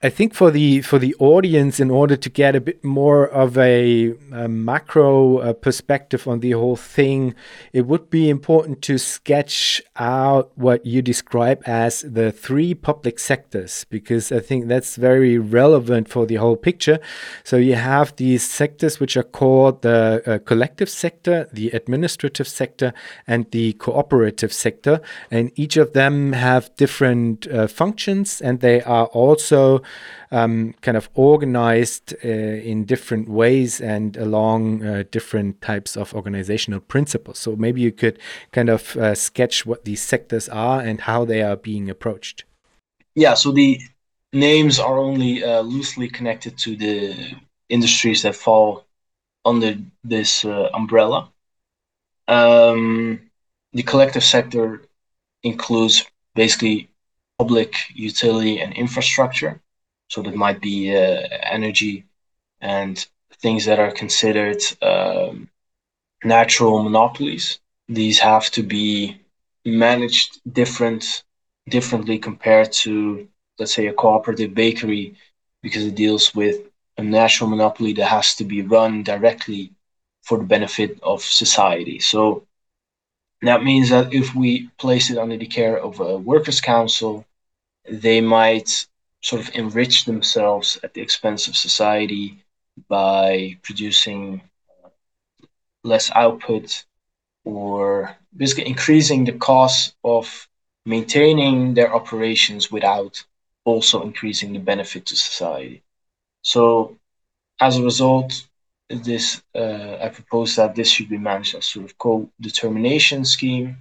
I think for the for the audience, in order to get a bit more of a, a macro uh, perspective on the whole thing, it would be important to sketch out what you describe as the three public sectors, because I think that's very relevant for the whole picture. So you have these sectors which are called the uh, collective sector, the administrative sector, and the cooperative sector, and each of them have different uh, functions, and they are also um, kind of organized uh, in different ways and along uh, different types of organizational principles. So maybe you could kind of uh, sketch what these sectors are and how they are being approached. Yeah, so the names are only uh, loosely connected to the industries that fall under this uh, umbrella. Um, the collective sector includes basically public utility and infrastructure. So that might be uh, energy and things that are considered um, natural monopolies. These have to be managed different differently compared to let's say a cooperative bakery because it deals with a natural monopoly that has to be run directly for the benefit of society. So that means that if we place it under the care of a workers' council, they might sort of enrich themselves at the expense of society by producing less output or basically increasing the cost of maintaining their operations without also increasing the benefit to society. So, as a result, this uh, I propose that this should be managed as sort of co-determination scheme,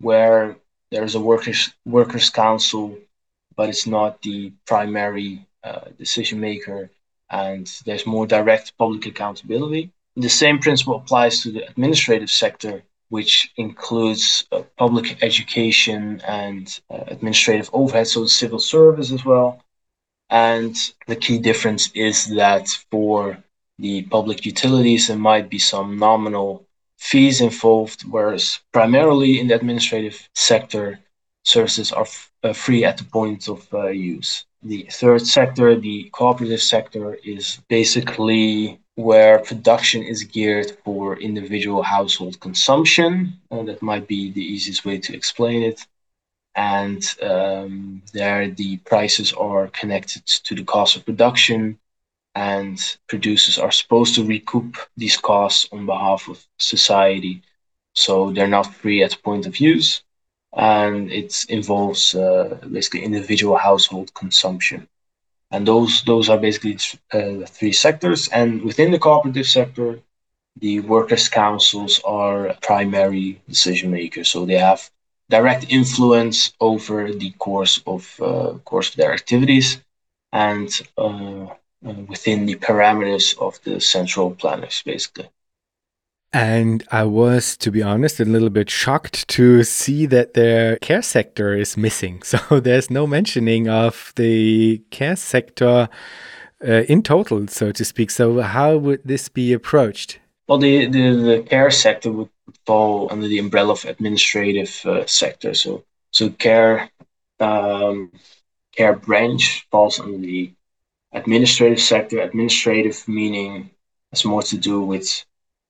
where there is a workers workers council but it's not the primary uh, decision maker, and there's more direct public accountability. The same principle applies to the administrative sector, which includes uh, public education and uh, administrative overhead, so the civil service as well. And the key difference is that for the public utilities, there might be some nominal fees involved, whereas primarily in the administrative sector, services are uh, free at the point of uh, use. The third sector, the cooperative sector, is basically where production is geared for individual household consumption. Uh, that might be the easiest way to explain it. And um, there, the prices are connected to the cost of production, and producers are supposed to recoup these costs on behalf of society. So they're not free at the point of use and it involves uh, basically individual household consumption. And those those are basically uh, three sectors. And within the cooperative sector, the workers' councils are primary decision makers, so they have direct influence over the course of uh, course of their activities, and uh, uh, within the parameters of the central planners, basically. And I was, to be honest, a little bit shocked to see that the care sector is missing. *laughs* So there's no mentioning of the care sector uh, in total, so to speak. So how would this be approached? Well, the, the, the care sector would fall under the umbrella of administrative uh, sector. So so care um, care branch falls under the administrative sector. Administrative meaning has more to do with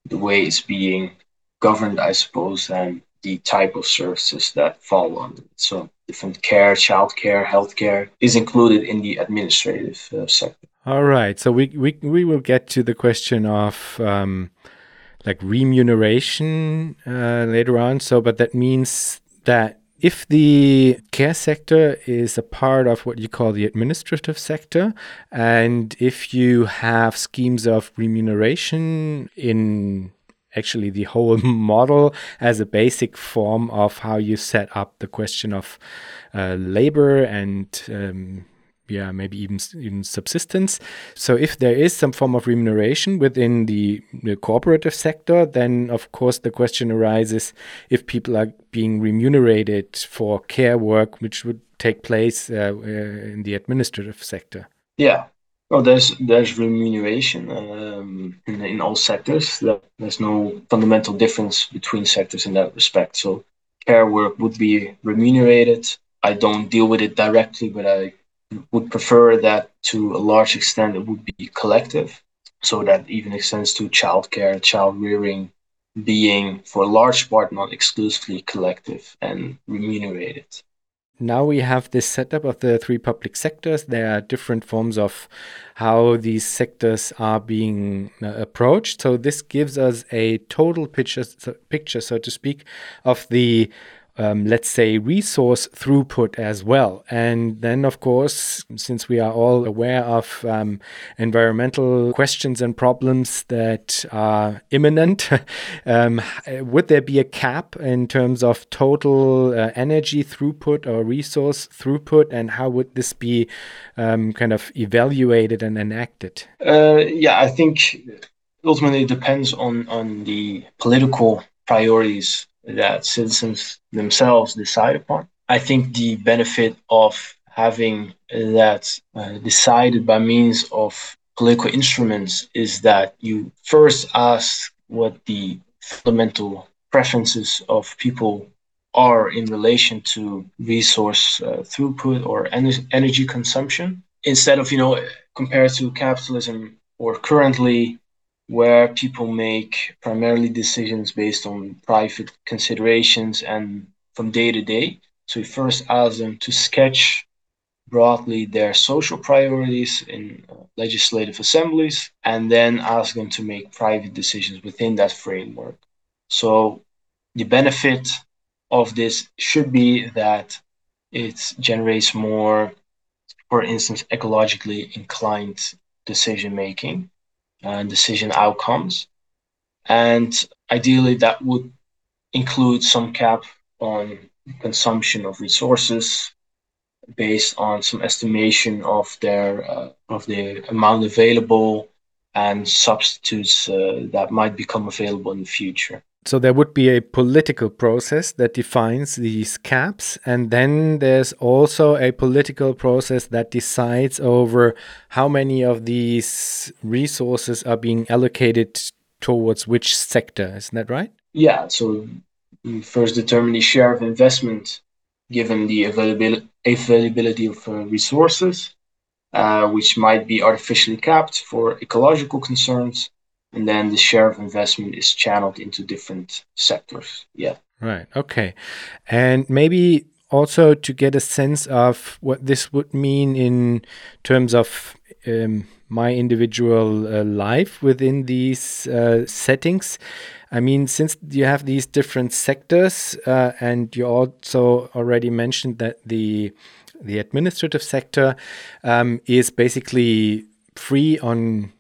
the way it's being governed, I suppose, and the type of services that fall under it. So different care, childcare, healthcare is included in the administrative uh, sector. All right. So we, we, we will get to the question of um, like remuneration uh, later on. So, but that means that if the care sector is a part of what you call the administrative sector, and if you have schemes of remuneration in actually the whole *laughs* model as a basic form of how you set up the question of uh, labor and um, yeah, maybe even even subsistence. So if there is some form of remuneration within the, the, cooperative sector, then of course the question arises if people are being remunerated for care work, which would take place uh, uh, in the administrative sector. Yeah. Well, there's there's remuneration um, in, in all sectors. There's no fundamental difference between sectors in that respect. So care work would be remunerated. I don't deal with it directly, but I would prefer that to a large extent it would be collective. So that even extends to childcare, child rearing, being for a large part not exclusively collective and remunerated now we have this setup of the three public sectors. There are different forms of how these sectors are being uh, approached. So this gives us a total picture, picture, so to speak, of the um, let's say, resource throughput as well. And then, of course, since we are all aware of um, environmental questions and problems that are imminent, *laughs* um, would there be a cap in terms of total uh, energy throughput or resource throughput? And how would this be um, kind of evaluated and enacted? Uh, yeah, I think ultimately it depends on, on the political priorities that citizens themselves decide upon. I think the benefit of having that uh, decided by means of political instruments is that you first ask what the fundamental preferences of people are in relation to resource uh, throughput or en- energy consumption instead of you know compared to capitalism or currently where people make primarily decisions based on private considerations and from day to day. So we first ask them to sketch broadly their social priorities in uh, legislative assemblies and then ask them to make private decisions within that framework. So the benefit of this should be that it generates more, for instance, ecologically inclined decision making and decision outcomes. And ideally, that would include some cap on consumption of resources based on some estimation of their uh, of the amount available and substitutes uh, that might become available in the future. So there would be a political process that defines these caps, and then there's also a political process that decides over how many of these resources are being allocated towards which sector. Isn't that right? Yeah. So you first determine the share of investment given the availability availability of uh, resources, uh, which might be artificially capped for ecological concerns and then the share of investment is channeled into different sectors. Yeah. Right. Okay. And maybe also to get a sense of what this would mean in terms of um, my individual uh, life within these uh, settings. I mean, since you have these different sectors, uh, and you also already mentioned that the the administrative sector um, is basically free on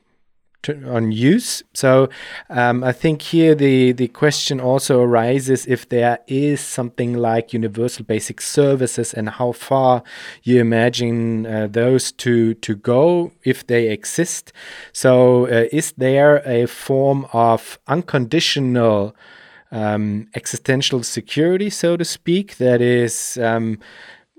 on use. So um, I think here the the question also arises if there is something like universal basic services and how far you imagine uh, those to to go if they exist. So uh, is there a form of unconditional um, existential security, so to speak, that is um,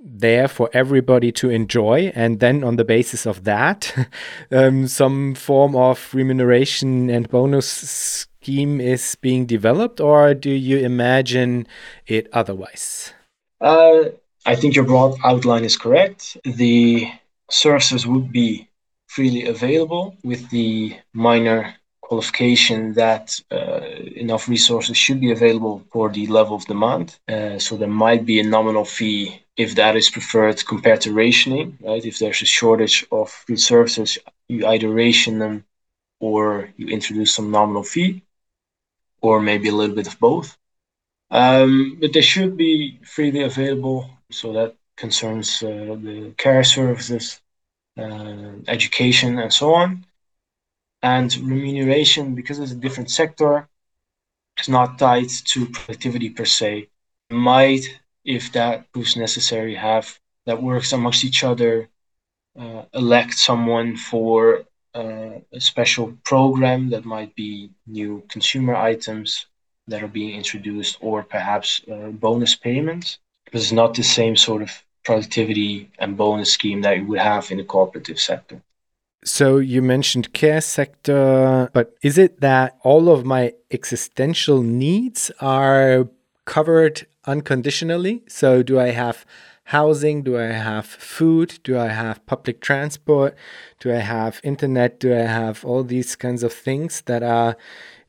there for everybody to enjoy. And then on the basis of that *laughs* um, some form of remuneration and bonus scheme is being developed or do you imagine it otherwise? Uh, i think your broad outline is correct. The services would be freely available with the minor qualification that uh, enough resources should be available for the level of demand. Uh, so there might be a nominal fee if that is preferred compared to rationing, right? If there's a shortage of services, you either ration them or you introduce some nominal fee, or maybe a little bit of both. Um, but they should be freely available, so that concerns uh, the care services, uh, education, and so on. And remuneration, because it's a different sector, it's not tied to productivity per se. Might if that proves necessary, have that works amongst each other, uh, elect someone for uh, a special program that might be new consumer items that are being introduced, or perhaps uh, bonus payments. Because it's not the same sort of productivity and bonus scheme that you would have in the cooperative sector. So you mentioned care sector, but is it that all of my existential needs are covered unconditionally? So, do I have housing? Do I have food? Do I have public transport? Do I have internet? Do I have all these kinds of things that are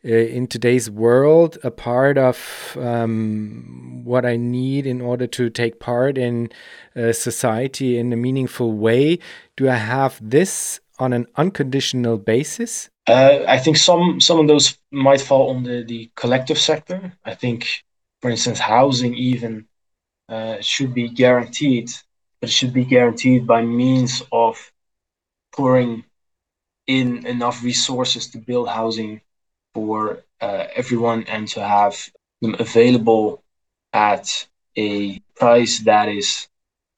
uh, in today's world a part of um, what I need in order to take part in uh, society in a meaningful way? Do I have this on an unconditional basis? Uh, I think some some of those might fall under the collective sector. I think, for instance, housing even uh, should be guaranteed, but it should be guaranteed by means of pouring in enough resources to build housing for uh, everyone and to have them available at a price that is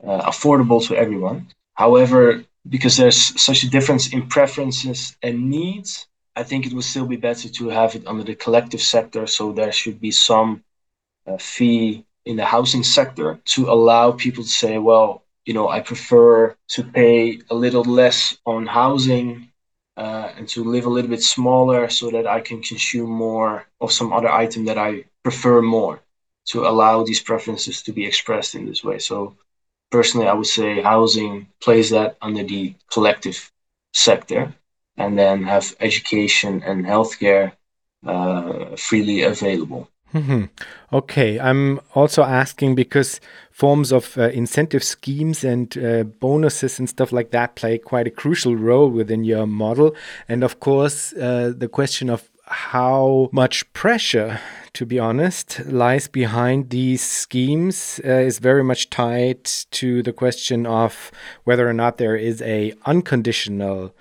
uh, affordable to everyone. However, because there's such a difference in preferences and needs, I think it would still be better to have it under the collective sector. So there should be some uh, fee in the housing sector to allow people to say, well, you know, I prefer to pay a little less on housing uh, and to live a little bit smaller so that I can consume more of some other item that I prefer more to allow these preferences to be expressed in this way. So personally, I would say housing plays that under the collective sector, and then have education and healthcare uh, freely available. Mm-hmm. Okay, I'm also asking because forms of uh, incentive schemes and uh, bonuses and stuff like that play quite a crucial role within your model. And of course, uh, the question of how much pressure, to be honest, lies behind these schemes uh, is very much tied to the question of whether or not there is a unconditional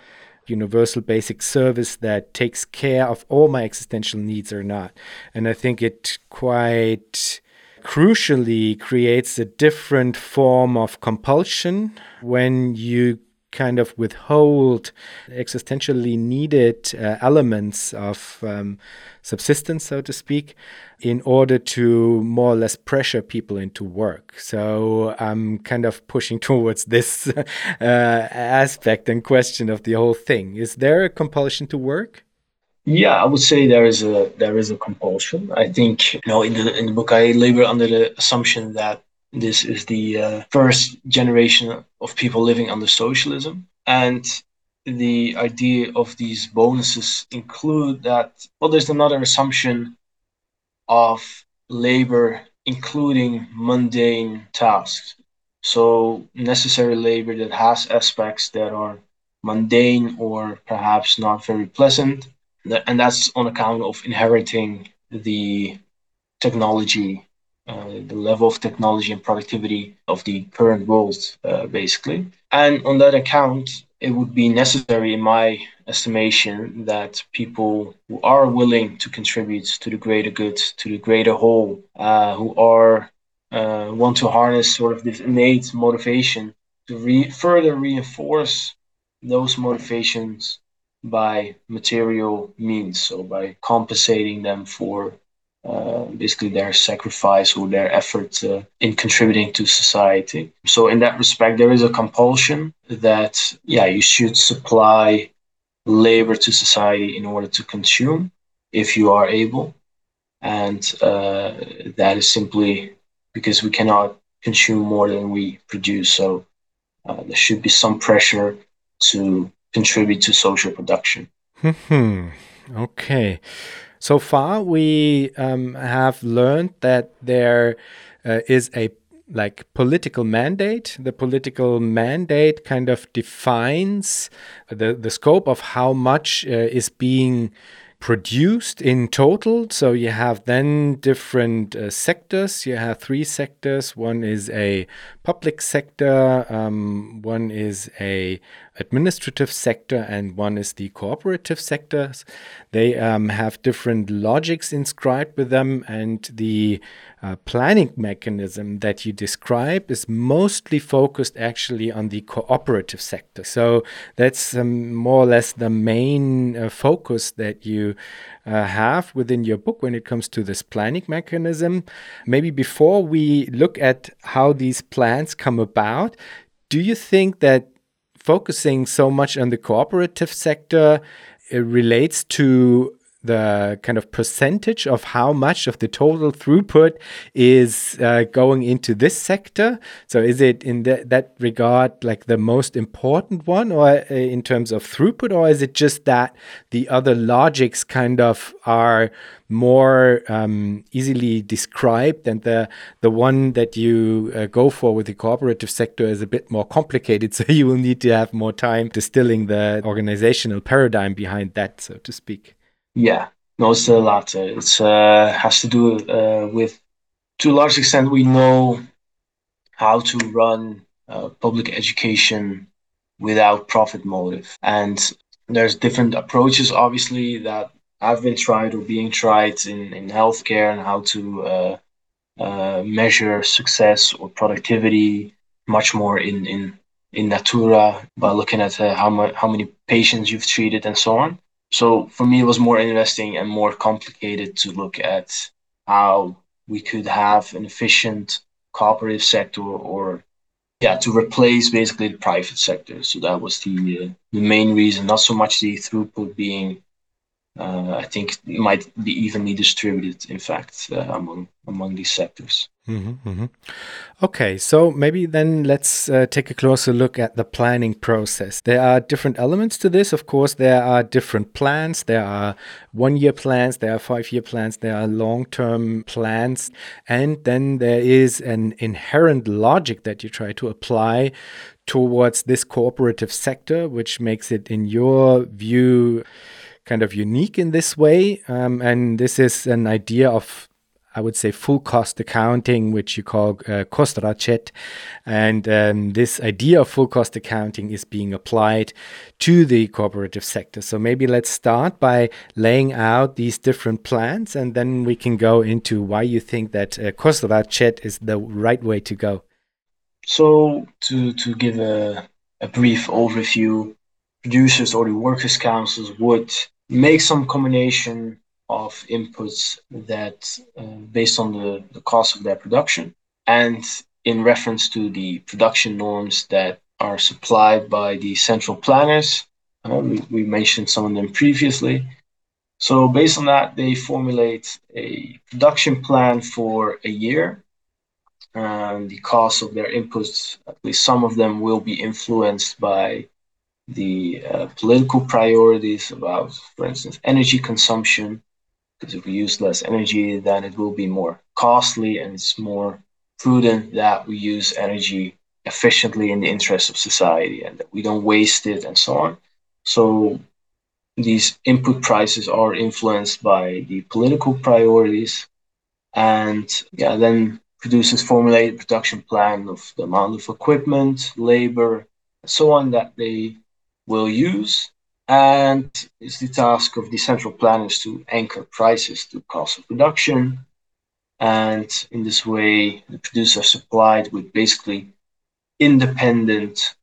universal basic service that takes care of all my existential needs or not. And I think it quite crucially creates a different form of compulsion when you kind of withhold existentially needed uh, elements of um, subsistence, so to speak, in order to more or less pressure people into work. So I'm kind of pushing *laughs* towards this uh, aspect and question of the whole thing. Is there a compulsion to work? Yeah, I would say there is a there is a compulsion. I think you know in the in the book I labor under the assumption that this is the uh, first generation of people living under socialism. And the idea of these bonuses include that, well, there's another assumption of labor including mundane tasks. So, necessary labor that has aspects that are mundane or perhaps not very pleasant. And that's on account of inheriting the technology uh, the level of technology and productivity of the current world, uh, basically. And on that account, it would be necessary, in my estimation, that people who are willing to contribute to the greater good, to the greater whole, uh, who are uh, want to harness sort of this innate motivation to re- further reinforce those motivations by material means, so by compensating them for uh, basically their sacrifice or their effort uh, in contributing to society. So in that respect, there is a compulsion that yeah you should supply labor to society in order to consume if you are able, and uh, that is simply because we cannot consume more than we produce. So uh, there should be some pressure to contribute to social production. Hmm. okay. So far, we um, have learned that there uh, is a like political mandate. The political mandate kind of defines the the scope of how much uh, is being produced in total. So you have then different uh, sectors. You have three sectors. One is a public sector, um, one is a administrative sector, and one is the cooperative sectors. They um, have different logics inscribed with them, and the uh, planning mechanism that you describe is mostly focused actually on the cooperative sector. So that's um, more or less the main uh, focus that you uh, have within your book when it comes to this planning mechanism. Maybe before we look at how these plans come about, do you think that focusing so much on the cooperative sector relates to the kind of percentage of how much of the total throughput is uh, going into this sector? So is it in that, that regard like the most important one, or uh, in terms of throughput, or is it just that the other logics kind of are more um, easily described, and the the one that you uh, go for with the cooperative sector is a bit more complicated. *laughs* So you will need to have more time distilling the organizational paradigm behind that, so to speak. Yeah, no, it's the latter. It uh, has to do uh, with, to a large extent, we know how to run uh, public education without profit motive, and there's different approaches, obviously, that have been tried or being tried in, in healthcare and how to uh, uh, measure success or productivity much more in, in, in Natura by looking at uh, how, mu- how many patients you've treated and so on. So for me, it was more interesting and more complicated to look at how we could have an efficient cooperative sector or yeah to replace basically the private sector. So that was the uh, the main reason. Not so much the throughput being I think might be evenly distributed, in fact, uh, among among these sectors. Mm-hmm, mm-hmm. Okay, so maybe then let's uh, take a closer look at the planning process. There are different elements to this. Of course, there are different plans. There are one year plans, there are five year plans, there are long term plans. And then there is an inherent logic that you try to apply towards this cooperative sector, which makes it, in your view, kind of unique in this way. Um, and this is an idea of, I would say, full cost accounting, which you call uh, Khozraschet. And um, this idea of full cost accounting is being applied to the cooperative sector. So maybe let's start by laying out these different plans, and then we can go into why you think that uh, Khozraschet is the right way to go. So, to, to give a, a brief overview, producers or the workers' councils would make some combination of inputs that uh, based on the, the cost of their production and in reference to the production norms that are supplied by the central planners. Uh, we, we mentioned some of them previously. So, based on that, they formulate a production plan for a year. And the cost of their inputs, at least some of them, will be influenced by the uh, political priorities about, for instance, energy consumption. Because if we use less energy, then it will be more costly and it's more prudent that we use energy efficiently in the interest of society and that we don't waste it and so on. So these input prices are influenced by the political priorities and yeah then producers formulate a production plan of the amount of equipment labor so on that they will use. And it's the task of the central planners to anchor prices to cost of production. And in this way, the producers are supplied with basically independent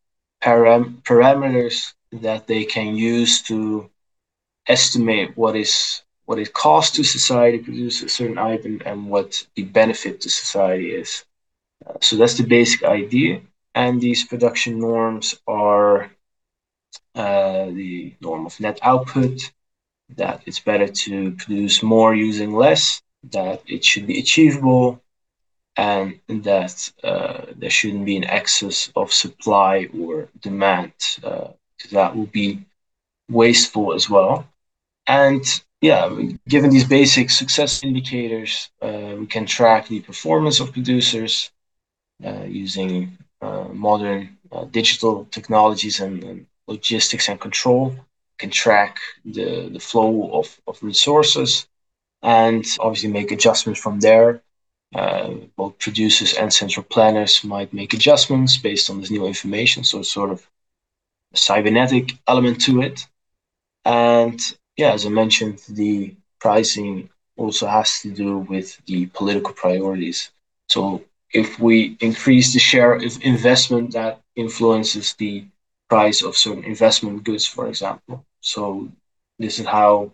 param- parameters that they can use to estimate what is what it costs to society to produce a certain item and what the benefit to society is. Uh, so that's the basic idea. And these production norms are the norm of net output, that it's better to produce more using less, that it should be achievable, and that uh, there shouldn't be an excess of supply or demand, uh, that will be wasteful as well. And yeah, given these basic success indicators, uh, we can track the performance of producers uh, using uh, modern digital technologies and, and logistics and control, can track the, the flow of, of resources, and obviously make adjustments from there. Uh, both producers and central planners might make adjustments based on this new information. So it's sort of a cybernetic element to it. And yeah, as I mentioned, the pricing also has to do with the political priorities. So if we increase the share of investment that influences the price of certain investment goods, for example. So this is how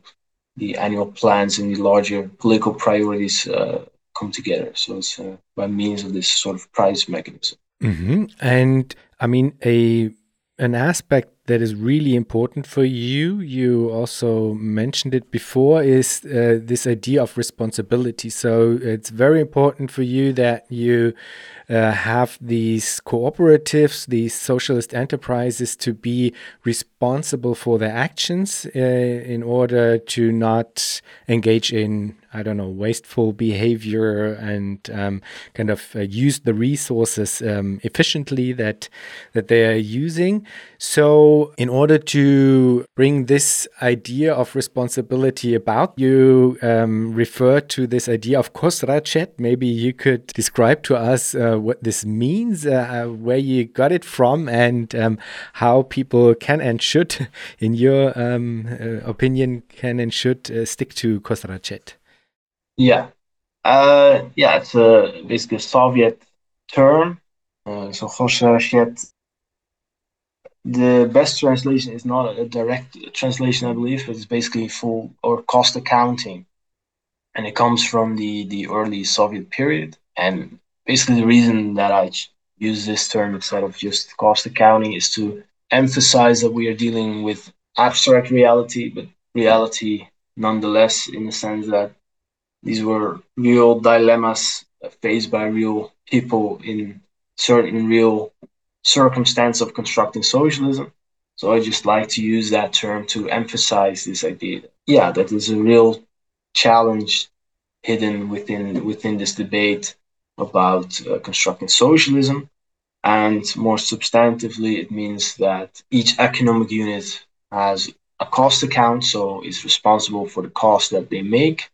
the annual plans and the larger political priorities uh, come together. So it's uh, by means of this sort of price mechanism. Mm-hmm. And I mean, a an aspect that is really important for you, you also mentioned it before, is uh, this idea of responsibility. So it's very important for you that you uh, have these cooperatives, these socialist enterprises to be responsible for their actions uh, in order to not engage in I don't know, wasteful behavior and um, kind of uh, use the resources um, efficiently that that they are using. So, in order to bring this idea of responsibility about, you um, refer to this idea of Khozraschet. Maybe you could describe to us uh, what this means, uh, where you got it from, and um, how people can and should, *laughs* in your um, uh, opinion, can and should uh, stick to Khozraschet. Yeah. Uh, yeah, it's basically a Soviet term. Uh, so Khozraschet. The best translation is not a direct translation, I believe. But it's basically full or cost accounting, and it comes from the the early Soviet period. And basically, the reason that I use this term instead of just cost accounting is to emphasize that we are dealing with abstract reality, but reality nonetheless, in the sense that these were real dilemmas faced by real people in certain real circumstance of constructing socialism. So I just like to use that term to emphasize this idea. Yeah, that is a real challenge hidden within within this debate about uh, constructing socialism. And more substantively, it means that each economic unit has a cost account, so is responsible for the cost that they make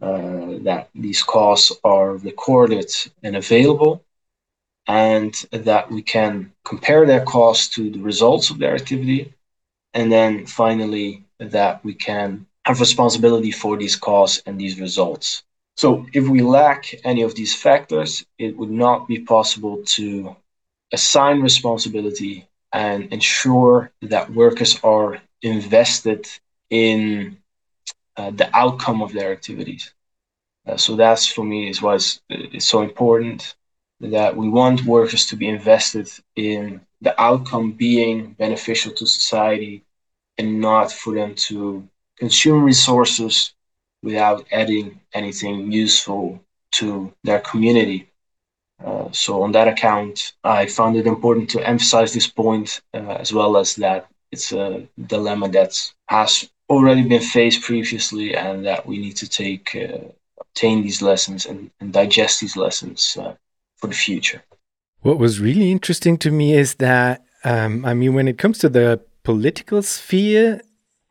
uh, that these costs are recorded and available, and that we can compare their costs to the results of their activity, and then finally that we can have responsibility for these costs and these results. So if we lack any of these factors, it would not be possible to assign responsibility and ensure that workers are invested in uh, the outcome of their activities. Uh, so that's for me is why it's, it's so important that we want workers to be invested in the outcome being beneficial to society and not for them to consume resources without adding anything useful to their community. Uh, so on that account, I found it important to emphasize this point uh, as well as that it's a dilemma that has already been faced previously and that we need to take uh, obtain these lessons and, and digest these lessons uh, for the future. What was really interesting to me is that um, I mean, when it comes to the political sphere,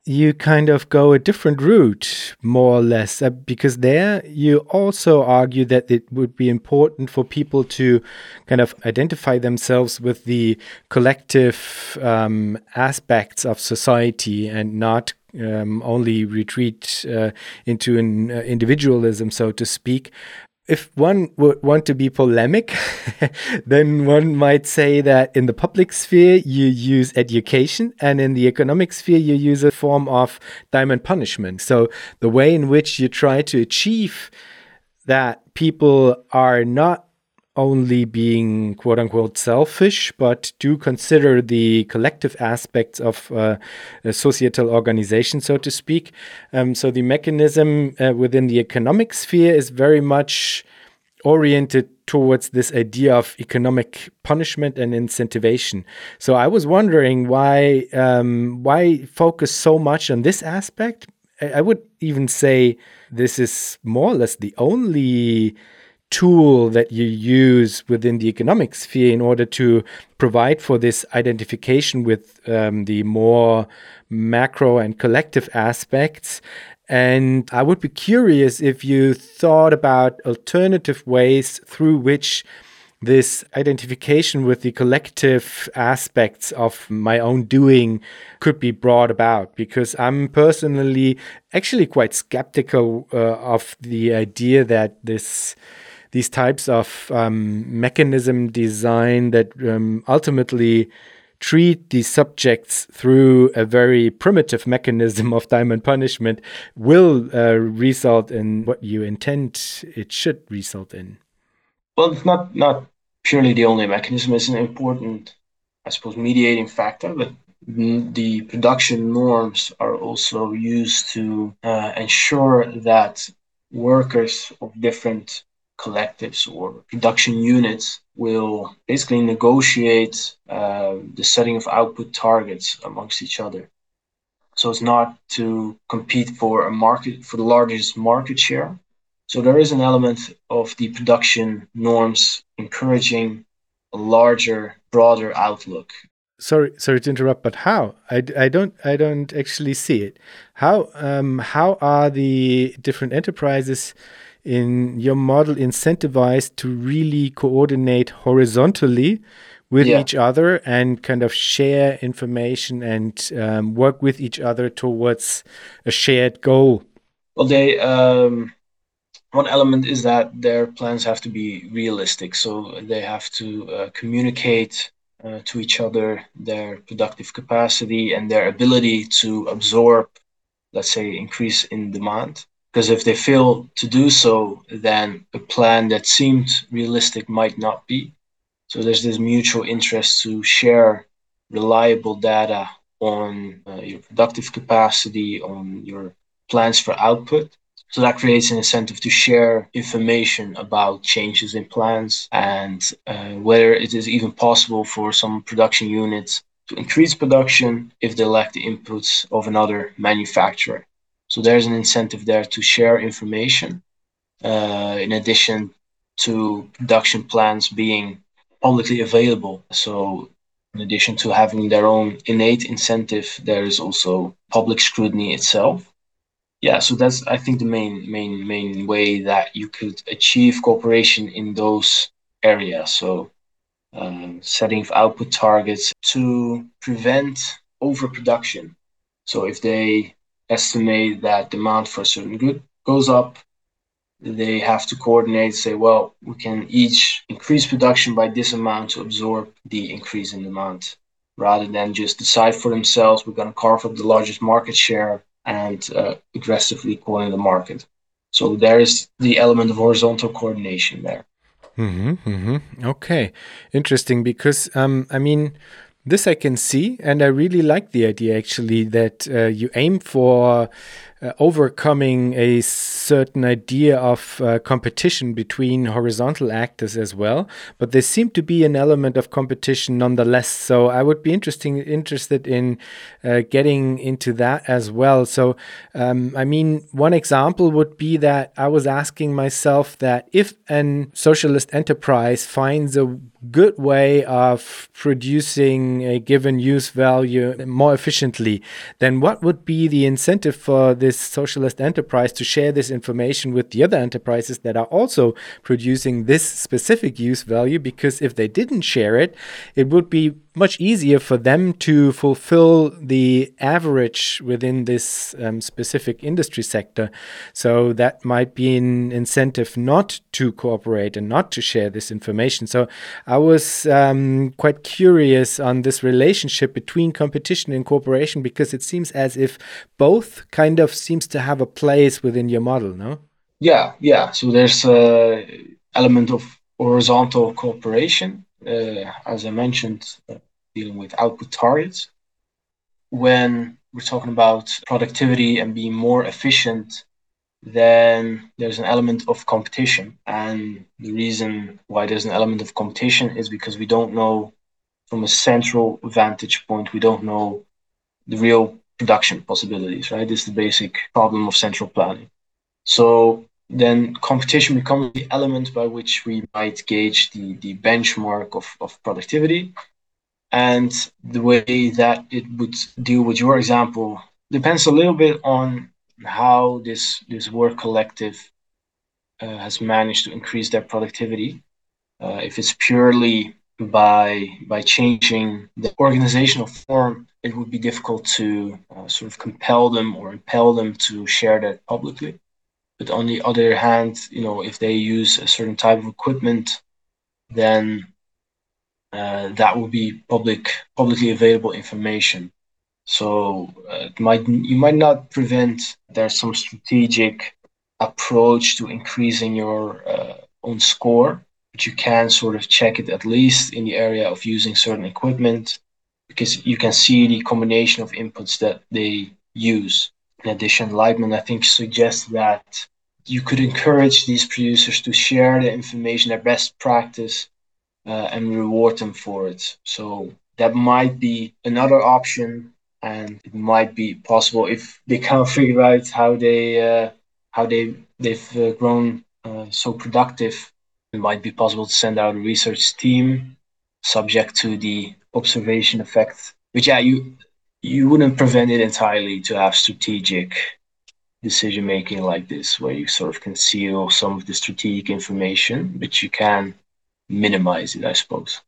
you kind of go a different route, more or less, uh, because there you also argue that it would be important for people to kind of identify themselves with the collective um, aspects of society and not um, only retreat uh, into an uh, individualism, so to speak, if one would want to be polemic, *laughs* then one might say that in the public sphere you use education, and in the economic sphere you use a form of diamond punishment. So the way in which you try to achieve that people are not only being quote unquote selfish, but do consider the collective aspects of uh, societal organization, so to speak. Um, so the mechanism uh, within the economic sphere is very much oriented towards this idea of economic punishment and incentivation. So I was wondering why um, why focus so much on this aspect. I would even say this is more or less the only tool that you use within the economic sphere in order to provide for this identification with um, the more macro and collective aspects. And I would be curious if you thought about alternative ways through which this identification with the collective aspects of my own doing could be brought about because I'm personally actually quite skeptical uh, of the idea that this these types of um, mechanism design that um, ultimately treat these subjects through a very primitive mechanism of diamond punishment will uh, result in what you intend it should result in. Well, it's not not purely the only mechanism. It's an important, I suppose, mediating factor, but the production norms are also used to uh, ensure that workers of different collectives or production units will basically negotiate uh, the setting of output targets amongst each other. So it's not to compete for a market for the largest market share. So there is an element of the production norms encouraging a larger, broader outlook sorry sorry to interrupt but how i, I don't i don't actually see it how um, how are the different enterprises in your model incentivized to really coordinate horizontally with yeah. each other and kind of share information and um, work with each other towards a shared goal well they um, one element is that their plans have to be realistic so they have to uh, communicate uh, to each other, their productive capacity, and their ability to absorb, let's say, increase in demand. Because if they fail to do so, then a plan that seemed realistic might not be. So there's this mutual interest to share reliable data on uh, your productive capacity, on your plans for output, so that creates an incentive to share information about changes in plans and uh, whether it is even possible for some production units to increase production if they lack the inputs of another manufacturer. So there's an incentive there to share information uh, in addition to production plans being publicly available. So in addition to having their own innate incentive, there is also public scrutiny itself. Yeah so that's i think the main main main way that you could achieve cooperation in those areas. So um, setting output targets to prevent overproduction. So if they estimate that demand for a certain good goes up they have to coordinate say well we can each increase production by this amount to absorb the increase in demand rather than just decide for themselves we're going to carve up the largest market share and uh, aggressively corner the market. So there is the element of horizontal coordination there. Mm-hmm, mm-hmm. Okay, interesting. Because um, I mean, this I can see, and I really like the idea actually that uh, you aim for uh, overcoming a certain idea of uh, competition between horizontal actors as well. But there seem to be an element of competition nonetheless. So I would be interesting interested in uh, getting into that as well. So um, I mean, one example would be that I was asking myself that if an socialist enterprise finds a good way of producing a given use value more efficiently, then what would be the incentive for this socialist enterprise to share this information with the other enterprises that are also producing this specific use value? Because if they didn't share it, it would be much easier for them to fulfill the average within this um, specific industry sector. So that might be an incentive not to cooperate and not to share this information. So I was um, quite curious on this relationship between competition and cooperation because it seems as if both kind of seems to have a place within your model, no? Yeah, yeah. So there's a element of horizontal cooperation uh, as I mentioned, uh, dealing with output targets. When we're talking about productivity and being more efficient, then there's an element of competition. And the reason why there's an element of competition is because we don't know from a central vantage point, we don't know the real production possibilities, right? This is the basic problem of central planning. So then competition becomes the element by which we might gauge the, the benchmark of, of productivity. And the way that it would deal with your example depends a little bit on how this, this work collective uh, has managed to increase their productivity. Uh, if it's purely by by changing the organizational form, it would be difficult to uh, sort of compel them or impel them to share that publicly. But on the other hand, you know, if they use a certain type of equipment, then uh, that will be public, publicly available information. So uh, might you might not prevent there's some strategic approach to increasing your uh, own score, but you can sort of check it at least in the area of using certain equipment, because you can see the combination of inputs that they use. In addition, Laibman, I think, suggests that you could encourage these producers to share the information, their best practice, uh, and reward them for it. So that might be another option, and it might be possible if they can't *laughs* figure out how they uh, how they they've uh, grown uh, so productive. It might be possible to send out a research team, subject to the observation effect. But yeah, you you wouldn't prevent it entirely to have strategic decision making like this, where you sort of conceal some of the strategic information, but you can minimize it, I suppose.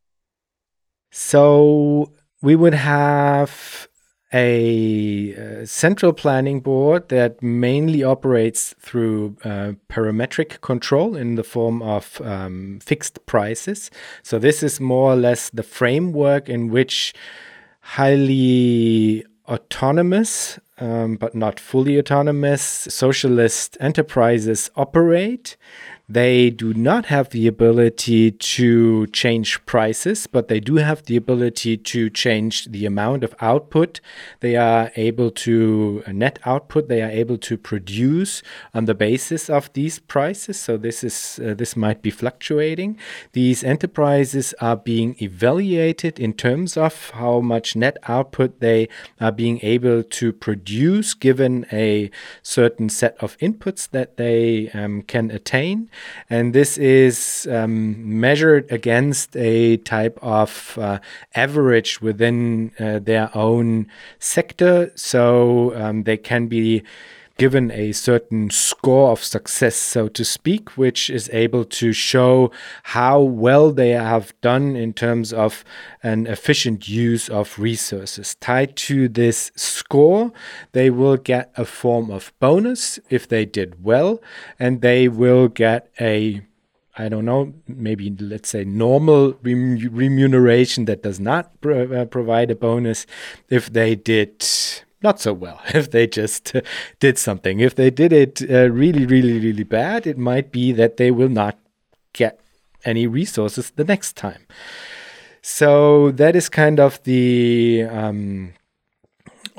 So we would have a, uh, central planning board that mainly operates through uh, parametric control in the form of um, fixed prices. So, this is more or less the framework in which highly autonomous, um, but not fully autonomous, socialist enterprises operate. They do not have the ability to change prices, but they do have the ability to change the amount of output. They are able to net output. They are able to produce on the basis of these prices. So this is uh, this might be fluctuating. These enterprises are being evaluated in terms of how much net output they are being able to produce given a certain set of inputs that they um, can attain. And this is um, measured against a type of uh, average within uh, their own sector. So um, they can be given a certain score of success, so to speak, which is able to show how well they have done in terms of an efficient use of resources. Tied to this score, they will get a form of bonus if they did well, and they will get a I don't know, maybe let's say normal remuneration that does not pro uh, provide a bonus if they did not so well *laughs* if they just uh, did something. If they did it uh, really, really, really bad, it might be that they will not get any resources the next time. So that is kind of the um,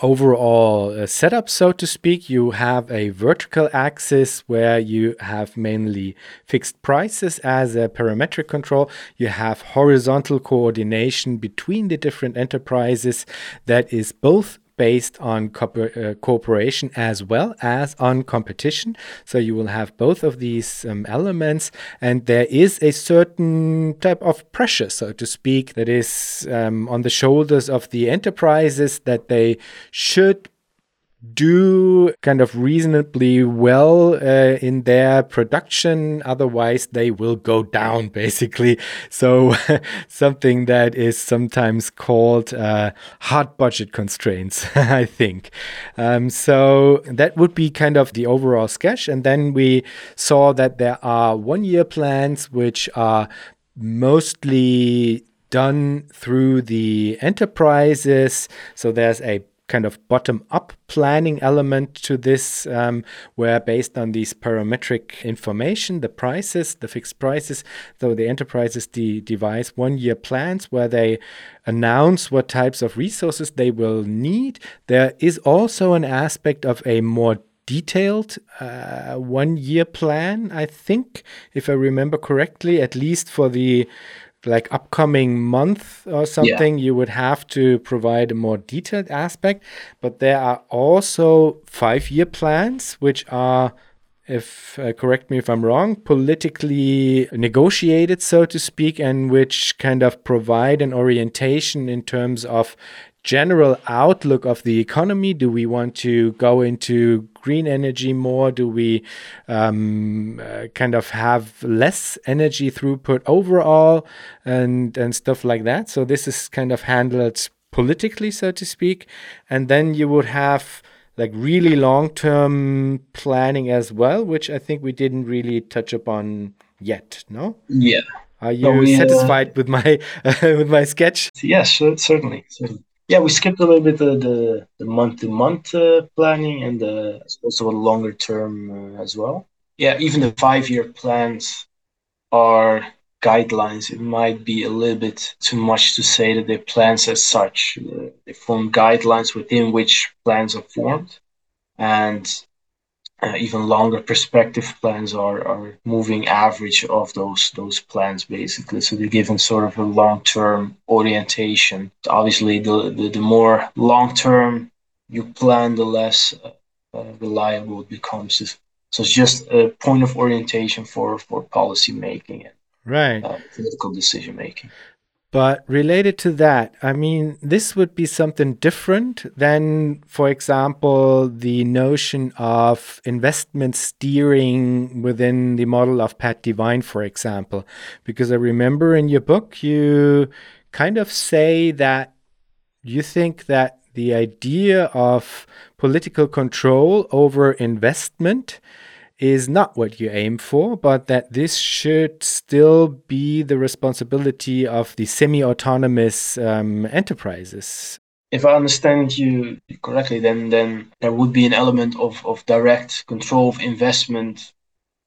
overall uh, setup, so to speak. You have a vertical axis where you have mainly fixed prices as a parametric control. You have horizontal coordination between the different enterprises that is both based on uh, cooperation as well as on competition. So you will have both of these um, elements, and there is a certain type of pressure, so to speak, that is um, on the shoulders of the enterprises that they should do kind of reasonably well uh, in their production. Otherwise they will go down *laughs* basically. So *laughs* something that is sometimes called uh, hard budget constraints *laughs* i think. Um, so that would be kind of the overall sketch. And then we saw that there are one year plans which are mostly done through the enterprises. So there's a kind of bottom up planning element to this, um, where based on these parametric information, the prices, the fixed prices, so the enterprises de- devise one year plans where they announce what types of resources they will need. There is also an aspect of a more detailed uh, one year plan, I think, if I remember correctly, at least for the like upcoming month or something, yeah. you would have to provide a more detailed aspect. But there are also five year plans, which are, if uh, correct me if I'm wrong, politically negotiated, so to speak, and which kind of provide an orientation in terms of general outlook of the economy? Do we want to go into green energy more? Do we um, uh, kind of have less energy throughput overall and, and stuff like that? So, this is kind of handled politically, so to speak. And then you would have like really long term planning as well, which I think we didn't really touch upon yet. No? Yeah. Are you we, uh, satisfied uh, with my uh, *laughs* with my sketch? Yes, certainly. certainly yeah, we skipped a little bit the the, month to month uh, planning and the also a longer term uh, as well. Yeah, even the five year plans are guidelines, it might be a little bit too much to say that they're plans as such. Uh, they form guidelines within which plans are formed, and uh, even longer perspective plans are, are moving average of those those plans basically. So they're given sort of a long term orientation. Obviously, the, the, the more long term you plan, the less uh, uh, reliable it becomes. So it's just a point of orientation for for policy making and right uh, political decision making. But related to that, I mean, this would be something different than, for example, the notion of investment steering within the model of Pat Devine, for example. Because I remember in your book, you kind of say that you think that the idea of political control over investment is not what you aim for, but that this should still be the responsibility of the semi autonomous um, enterprises. If I understand you correctly, then then there would be an element of, of direct control of investment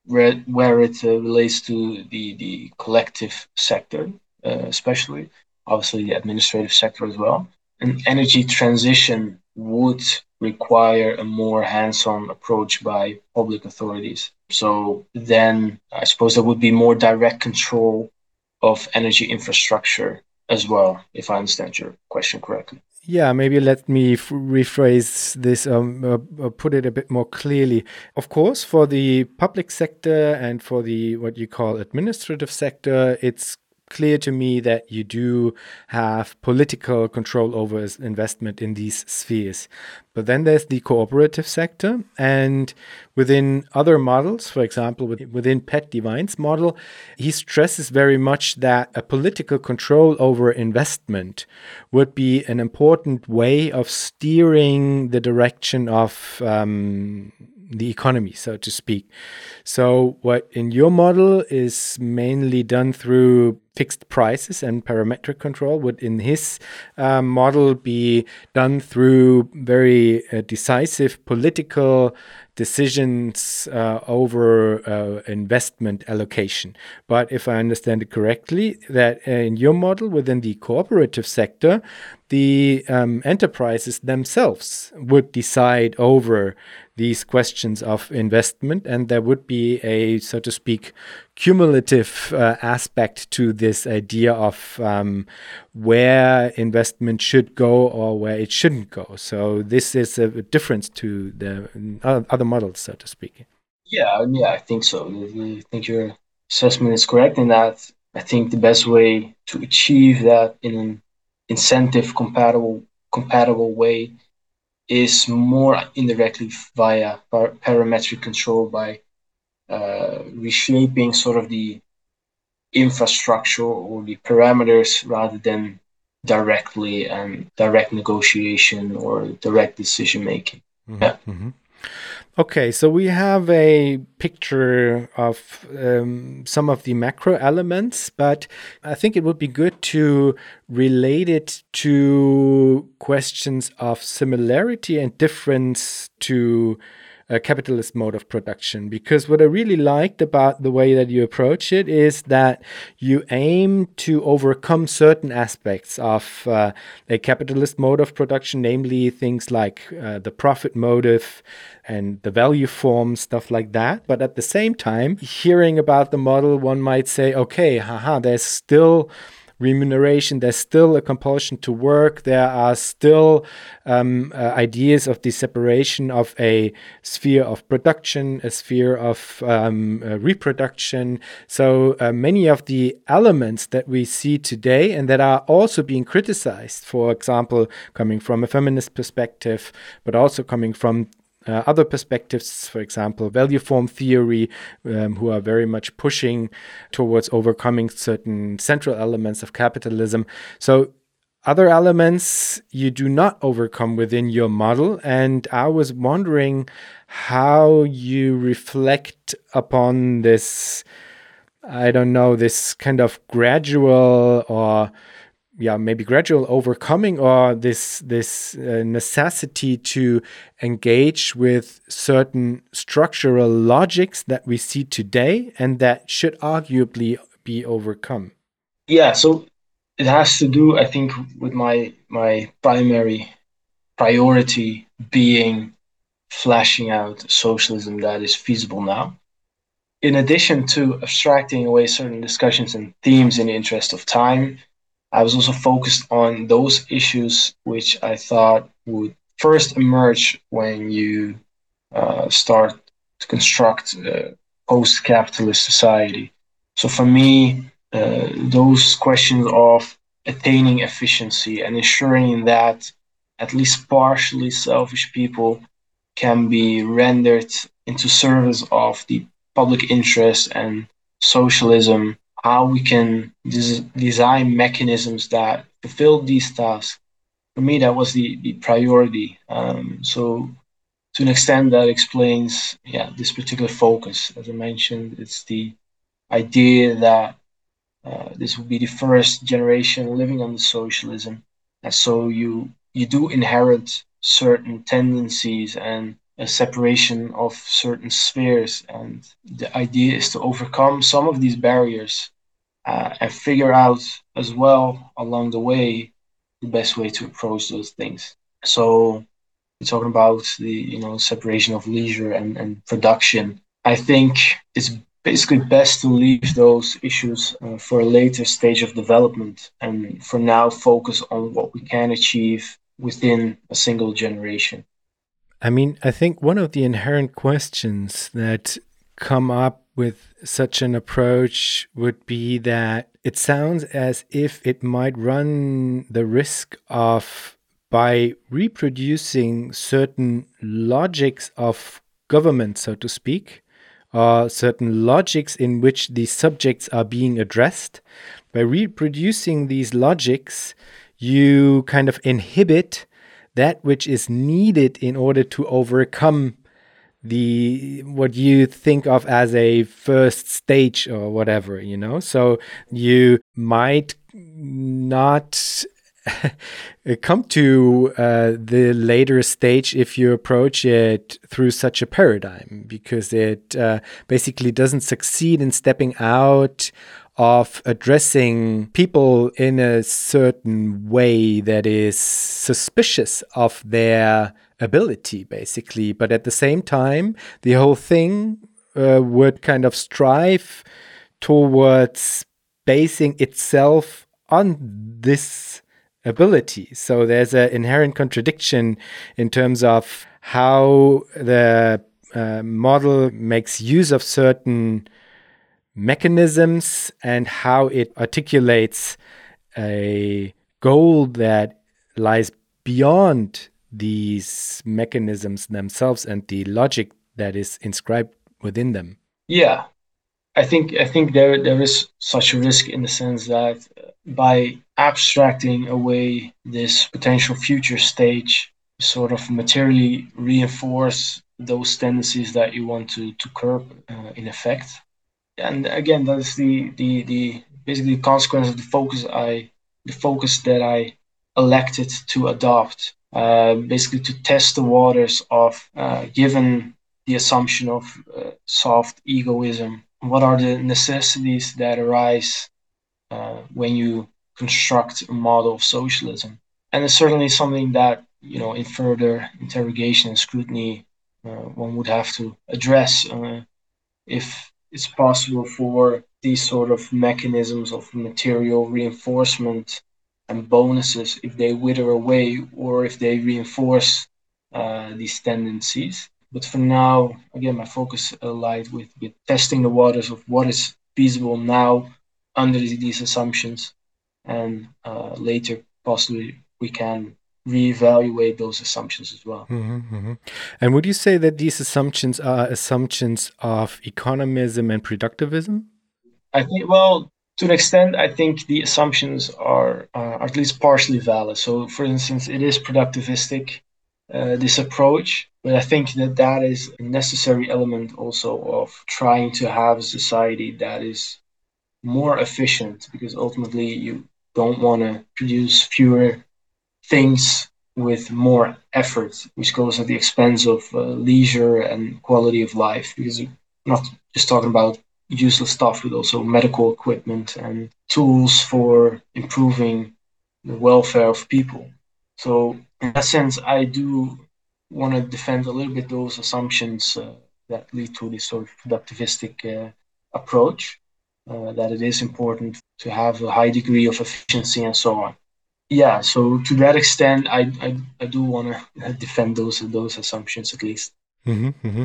where, where it uh, relates to the, the collective sector, uh, especially, obviously the administrative sector as well. An energy transition would require a more hands-on approach by public authorities. So then I suppose there would be more direct control of energy infrastructure as well, if I understand your question correctly. Yeah, maybe let me f- rephrase this, um, uh, uh, put it a bit more clearly. Of course, for the public sector and for the what you call administrative sector, it's clear to me that you do have political control over investment in these spheres. But then there's the cooperative sector, and within other models, for example, within Pat Devine's model, he stresses very much that a political control over investment would be an important way of steering the direction of um, the economy, so to speak. So, what in your model is mainly done through fixed prices and parametric control would in his uh, model be done through very uh, decisive political decisions uh, over uh, investment allocation. But if I understand it correctly, that in your model within the cooperative sector, the um, enterprises themselves would decide over these questions of investment, and there would be a, so to speak, cumulative uh, aspect to this idea of um, where investment should go or where it shouldn't go. So this is a difference to the other models, so to speak. Yeah, yeah, I think so. I think your assessment is correct in that. I think the best way to achieve that in an incentive compatible compatible way is more indirectly via par- parametric control by uh, reshaping sort of the infrastructure or the parameters rather than directly and direct negotiation or direct decision making. Mm-hmm. Yeah. Mm-hmm. Okay, so we have a picture of um, some of the macro elements, but I think it would be good to relate it to questions of similarity and difference to a capitalist mode of production. Because what I really liked about the way that you approach it is that you aim to overcome certain aspects of uh, a capitalist mode of production, namely things like uh, the profit motive and the value form, stuff like that. But at the same time, hearing about the model, one might say, okay, haha, there's still remuneration. There's still a compulsion to work. There are still um, uh, ideas of the separation of a sphere of production, a sphere of um, uh, reproduction. So uh, many of the elements that we see today and that are also being criticized, for example, coming from a feminist perspective, but also coming from uh, other perspectives, for example, value form theory, um, who are very much pushing towards overcoming certain central elements of capitalism. So, other elements you do not overcome within your model. And I was wondering how you reflect upon this, I don't know, this kind of gradual or yeah maybe gradual overcoming or this this uh, necessity to engage with certain structural logics that we see today and that should arguably be overcome? Yeah, so it has to do, I think, with my my primary priority being flashing out socialism that is feasible now. In addition to abstracting away certain discussions and themes in the interest of time, I was also focused on those issues which I thought would first emerge when you uh, start to construct a post capitalist society. So for me, uh, those questions of attaining efficiency and ensuring that at least partially selfish people can be rendered into service of the public interest and socialism, how we can des- design mechanisms that fulfill these tasks. For me, that was the, the priority. Um, so, to an extent, that explains yeah this particular focus. As I mentioned, it's the idea that uh, this will be the first generation living under socialism, and so you you do inherit certain tendencies and a separation of certain spheres. And the idea is to overcome some of these barriers uh, and figure out as well along the way the best way to approach those things. So we're talking about the you know separation of leisure and, and production. I think it's basically best to leave those issues uh, for a later stage of development and for now focus on what we can achieve within a single generation. I mean, I think one of the inherent questions that come up with such an approach would be that it sounds as if it might run the risk of by reproducing certain logics of government, so to speak, or certain logics in which these subjects are being addressed. By reproducing these logics, you kind of inhibit that which is needed in order to overcome the what you think of as a first stage or whatever you know? So you might not *laughs* come to uh, the later stage if you approach it through such a paradigm because it uh, basically doesn't succeed in stepping out of addressing people in a certain way that is suspicious of their ability, basically. But at the same time, the whole thing uh, would kind of strive towards basing itself on this ability. So there's an inherent contradiction in terms of how the uh, model makes use of certain mechanisms and how it articulates a goal that lies beyond these mechanisms themselves and the logic that is inscribed within them. Yeah, I think I think there there is such a risk in the sense that by abstracting away this potential future stage, sort of materially reinforce those tendencies that you want to to curb uh, in effect and again that's the the the basically the consequence of the focus i the focus that i elected to adopt. Uh, basically to test the waters of uh, given the assumption of uh, soft egoism. What are the necessities that arise uh, when you construct a model of socialism? And it's certainly something that you know in further interrogation and scrutiny uh, one would have to address uh, if it's possible for these sort of mechanisms of material reinforcement and bonuses if they wither away or if they reinforce uh, these tendencies. But for now, again, my focus lies with, with testing the waters of what is feasible now under these assumptions, and uh, later possibly we can reevaluate those assumptions as well. Mm-hmm, mm-hmm. And would you say that these assumptions are assumptions of economism and productivism? I think, well, to an extent, I think the assumptions are, uh, at least partially valid. So, for instance, it is productivistic, uh, this approach, but I think that that is a necessary element also of trying to have a society that is more efficient because ultimately you don't want to produce fewer things with more effort, which goes at the expense of uh, leisure and quality of life. Because we're not just talking about useless stuff, but also medical equipment and tools for improving the welfare of people. So, in that sense, I do want to defend a little bit those assumptions uh, that lead to this sort of productivistic uh, approach. Uh, that it is important to have a high degree of efficiency and so on. Yeah, so to that extent, I I, I do want to defend those those assumptions at least. Mm-hmm, mm-hmm.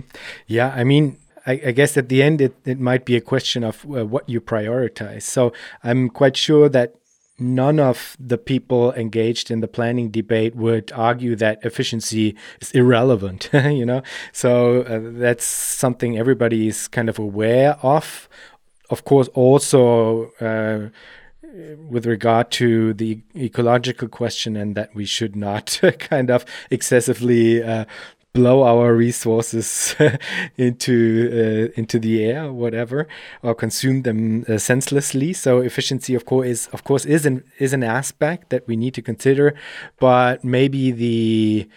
Yeah, I mean, I, guess at the end, it, it might be a question of uh, what you prioritize. So I'm quite sure that none of the people engaged in the planning debate would argue that efficiency is irrelevant *laughs* you know so uh, that's something everybody is kind of aware of of course also uh, with regard to the ecological question and that we should not *laughs* kind of excessively uh, blow our resources *laughs* into uh, into the air, or whatever, or consume them uh, senselessly. So efficiency, of course, is of course is an is an aspect that we need to consider, but maybe the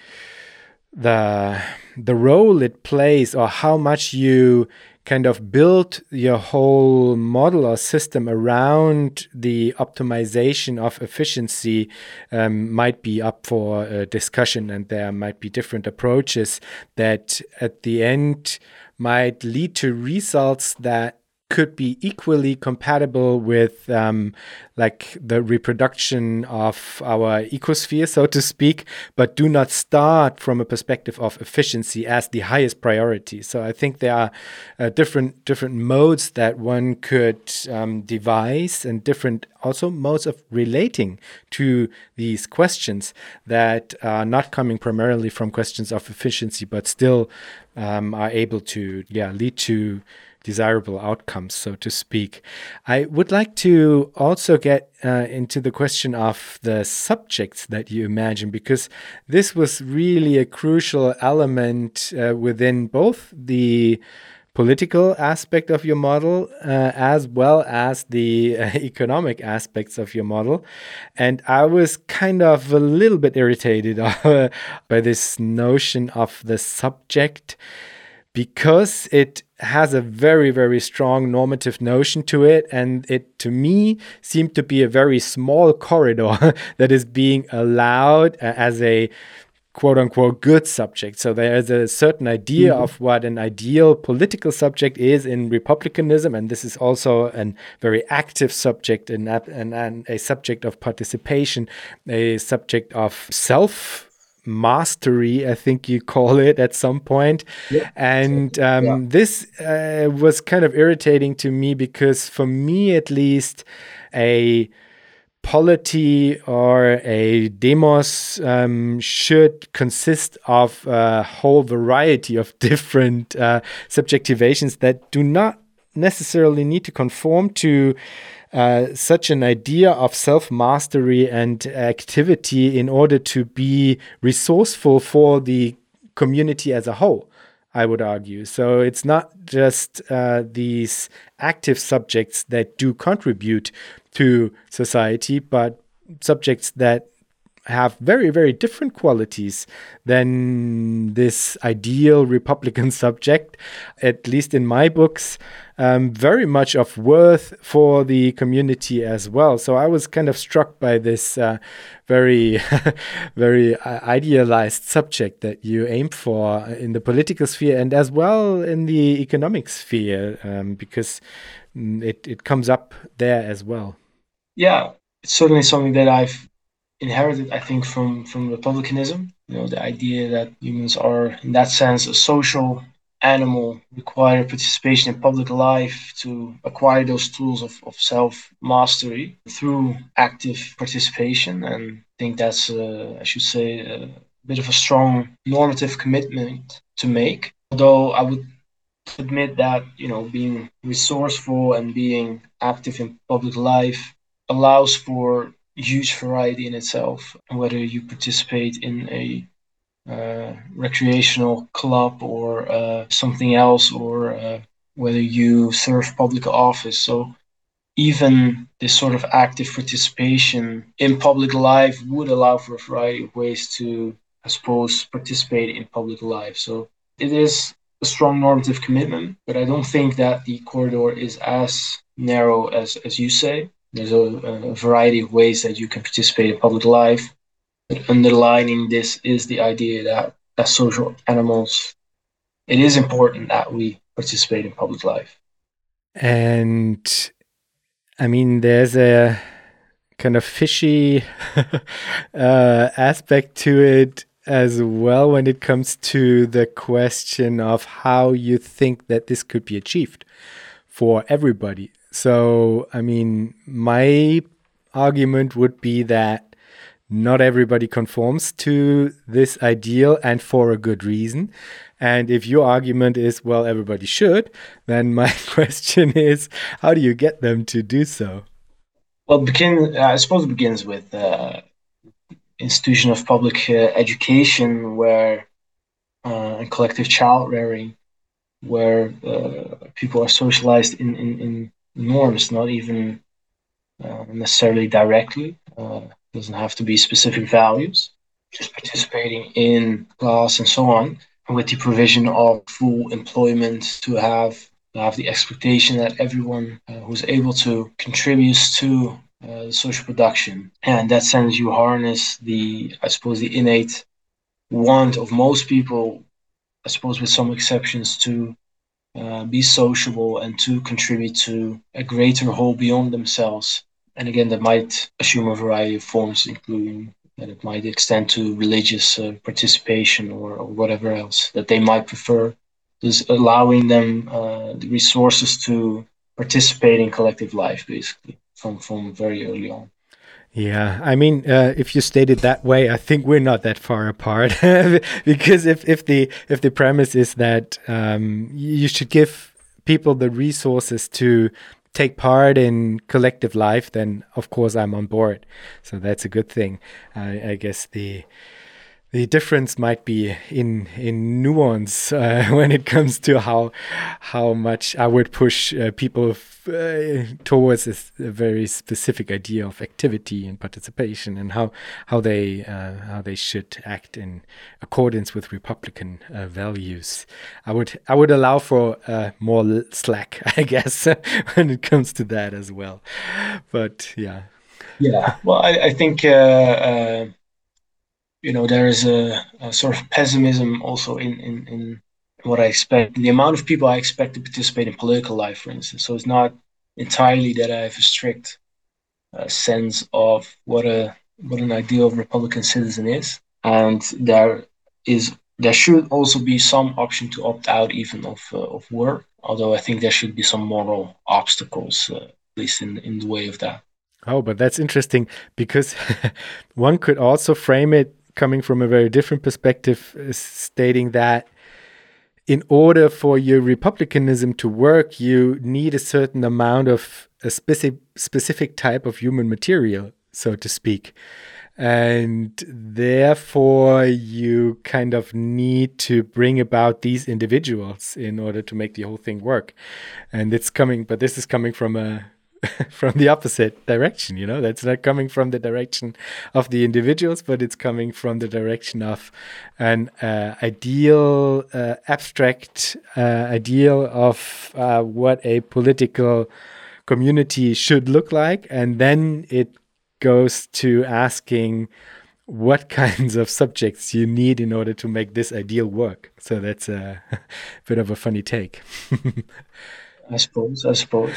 the the role it plays or how much you kind of build your whole model or system around the optimization of efficiency um, might be up for uh, discussion and there might be different approaches that at the end might lead to results that could be equally compatible with um, like the reproduction of our ecosphere, so to speak, but do not start from a perspective of efficiency as the highest priority. So I think there are uh, different different modes that one could um, devise, and different also modes of relating to these questions that are not coming primarily from questions of efficiency, but still um, are able to yeah lead to desirable outcomes, so to speak. I would like to also get uh, into the question of the subjects that you imagine, because this was really a crucial element uh, within both the political aspect of your model uh, as well as the uh, *laughs* economic aspects of your model. And I was kind of a little bit irritated *laughs* by this notion of the subject because it has a very very strong normative notion to it and it to me seemed to be a very small corridor *laughs* that is being allowed as a quote unquote good subject so there's a certain idea mm-hmm. of what an ideal political subject is in republicanism and this is also a very active subject and, and, and a subject of participation a subject of self mastery, I think you call it at some point. And um, yeah. this uh, was kind of irritating to me because, for me at least, a polity or a demos um, should consist of a whole variety of *laughs* different uh, subjectivations that do not necessarily need to conform to uh, such an idea of self mastery and activity in order to be resourceful for the community as a whole. I would argue. So it's not just uh, these active subjects that do contribute to society, but subjects that have very, very different qualities than this ideal Republican *laughs* subject, at least in my books, um, very much of worth for the community as well. So I was kind of struck by this uh, very, *laughs* very uh, idealized subject that you aim for in the political sphere and as well in the economic sphere, um, because mm, it, it comes up there as well. Yeah, it's certainly something that I've inherited, I think, from from republicanism. You know, the idea that humans are, in that sense, a social animal, require participation in public life to acquire those tools of, of self mastery through active participation. And I think that's, uh, I should say, a bit of a strong normative commitment to make. Although I would admit that you know being resourceful and being active in public life allows for huge variety in itself. Whether you participate in a uh, recreational club or uh, something else, or uh, whether you serve public office. So even this sort of active participation in public life would allow for a variety of ways to, I suppose, participate in public life. So it is a strong normative commitment, but I don't think that the corridor is as narrow as, as you say. There's a, a variety of ways that you can participate in public life. But underlining this is the idea that as social animals, it is important that we participate in public life. And I mean, there's a kind of fishy *laughs* uh, aspect to it as well when it comes to the question of how you think that this could be achieved for everybody. So, I mean, my argument would be that not everybody conforms to this ideal and for a good reason. And if your argument is, well, everybody should, then *laughs* my question is, how do you get them to do so? Well, begin. I suppose it begins with uh, institution of public uh, education, where uh, and collective child rearing, where uh, people are socialized in, in, in norms, not even uh, necessarily directly. Uh, doesn't have to be specific values. Just participating in class and so on, with the provision of full employment to have have the expectation that everyone uh, who's able to contributes to uh, social production. And that sense, you harness the, I suppose, the innate want of most people, I suppose, with some exceptions, to uh, be sociable and to contribute to a greater whole beyond themselves. And again, that might assume a variety of forms, including that it might extend to religious uh, participation or, or, whatever else that they might prefer. Just allowing them uh, the resources to participate in collective life, basically from from very early on. Yeah, I mean, uh, if you state it that way, I think we're not that far apart. *laughs* because if, if the if the premise is that um, you should give people the resources to take part in collective life, then of course I'm on board. So that's a good thing. I guess the the difference might be in in nuance uh, *laughs* when it comes to how how much I would push uh, people uh, towards a, a, very specific idea of activity and participation and how how they uh, how they should act in accordance with Republican uh, values. I would I would allow for uh, more slack, *laughs* I guess, *laughs* when it comes to that as well. But yeah. Yeah, well, I, I think you know there is a, a, sort of pessimism also in, in in what I expect the amount of people I expect to participate in political life, for instance. So it's not entirely that I have a strict uh, sense of what a what an ideal Republican citizen is, and there is there should also be some option to opt out even of uh, of work. Although I think there should be some moral obstacles, uh, at least in in the way of that. Oh, but that's interesting because *laughs* one could also frame it coming from a very different perspective, stating that in order for your republicanism to work, you need a certain amount of a specific specific type of human material, so to speak. And therefore, you kind of need to bring about these individuals in order to make the whole thing work. And it's coming, but this is coming from a *laughs* from the opposite direction you know? That's not coming from the direction of the individuals but it's coming from the direction of an uh, ideal uh, abstract uh, ideal of uh, what a political community should look like. And then it goes to asking what *laughs* kinds of subjects you need in order to make this ideal work. So that's a *laughs* bit of a funny take. I suppose i suppose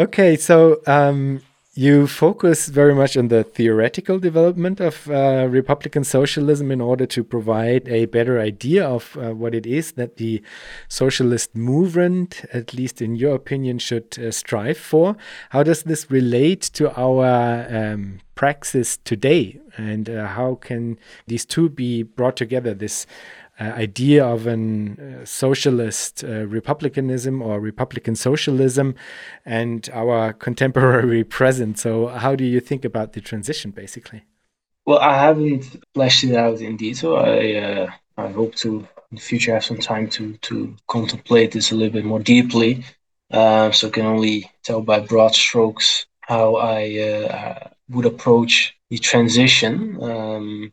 Okay, so um, you focus very much on the theoretical development of uh, Republican socialism in order to provide a better idea of uh, what it is that the socialist movement, at least in your opinion, should uh, strive for. How does this relate to our um, praxis today? And uh, how can these two be brought together? This idea of an uh, socialist uh, republicanism or republican socialism and our *laughs* contemporary present. So, how do you think about the transition, basically? Well, I haven't fleshed it out in detail. I uh, I hope to in the future have some time to to contemplate this a little bit more deeply. Uh, so, I can only tell by broad strokes how I uh, would approach the transition. Um,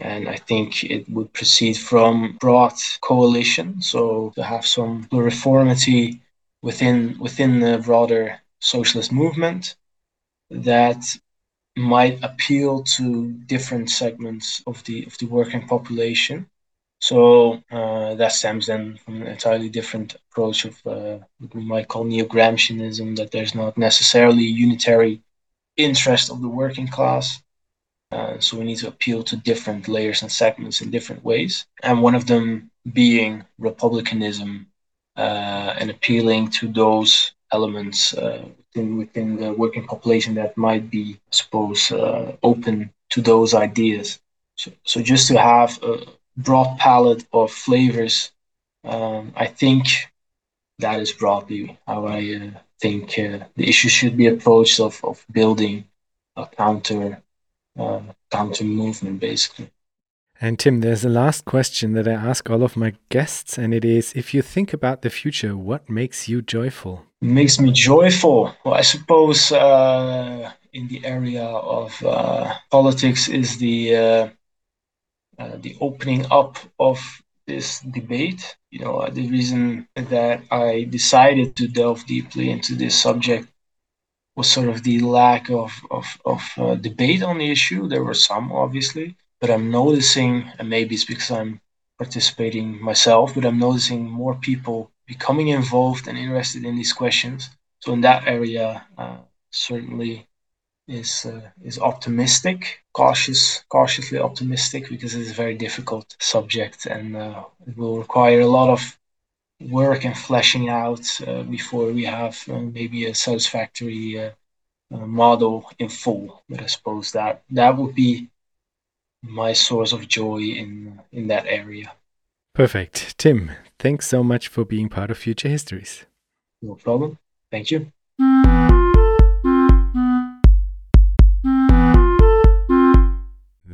and I think it would proceed from broad coalition. So to have some pluriformity within within the broader socialist movement that might appeal to different segments of the of the working population. So uh, that stems then from an entirely different approach of uh, what we might call neo-Gramscianism, that there's not necessarily unitary interest of the working class. Uh, so we need to appeal to different layers and segments in different ways, and one of them being republicanism uh, and appealing to those elements uh, within, within the working population that might be, I suppose, uh, open to those ideas. So, so just to have a broad palette of flavors, um, I think that is broadly how I uh, think uh, the issue should be approached of, of building a counter uh, counter movement, basically. And Tim, there's a last question that I ask all of my guests, and it is if you think about the future, what makes you joyful? Makes me joyful. Well, I suppose uh, in the area of uh, politics is the uh, uh the opening up of this debate. You know, the reason that I decided to delve deeply into this subject was sort of the lack of of, of uh, debate on the issue. There were some, obviously but I'm noticing, and maybe it's because I'm participating myself, but I'm noticing more people becoming involved and interested in these questions. So in that area, uh, certainly is uh, is optimistic, cautious, cautiously optimistic because it is a very difficult subject and uh, it will require a lot of work and fleshing out uh, before we have uh, maybe a satisfactory uh, model in full. But I suppose that that would be my source of joy in in that area. Perfect. Tim, thanks so much for being part of Future Histories. No problem. Thank you.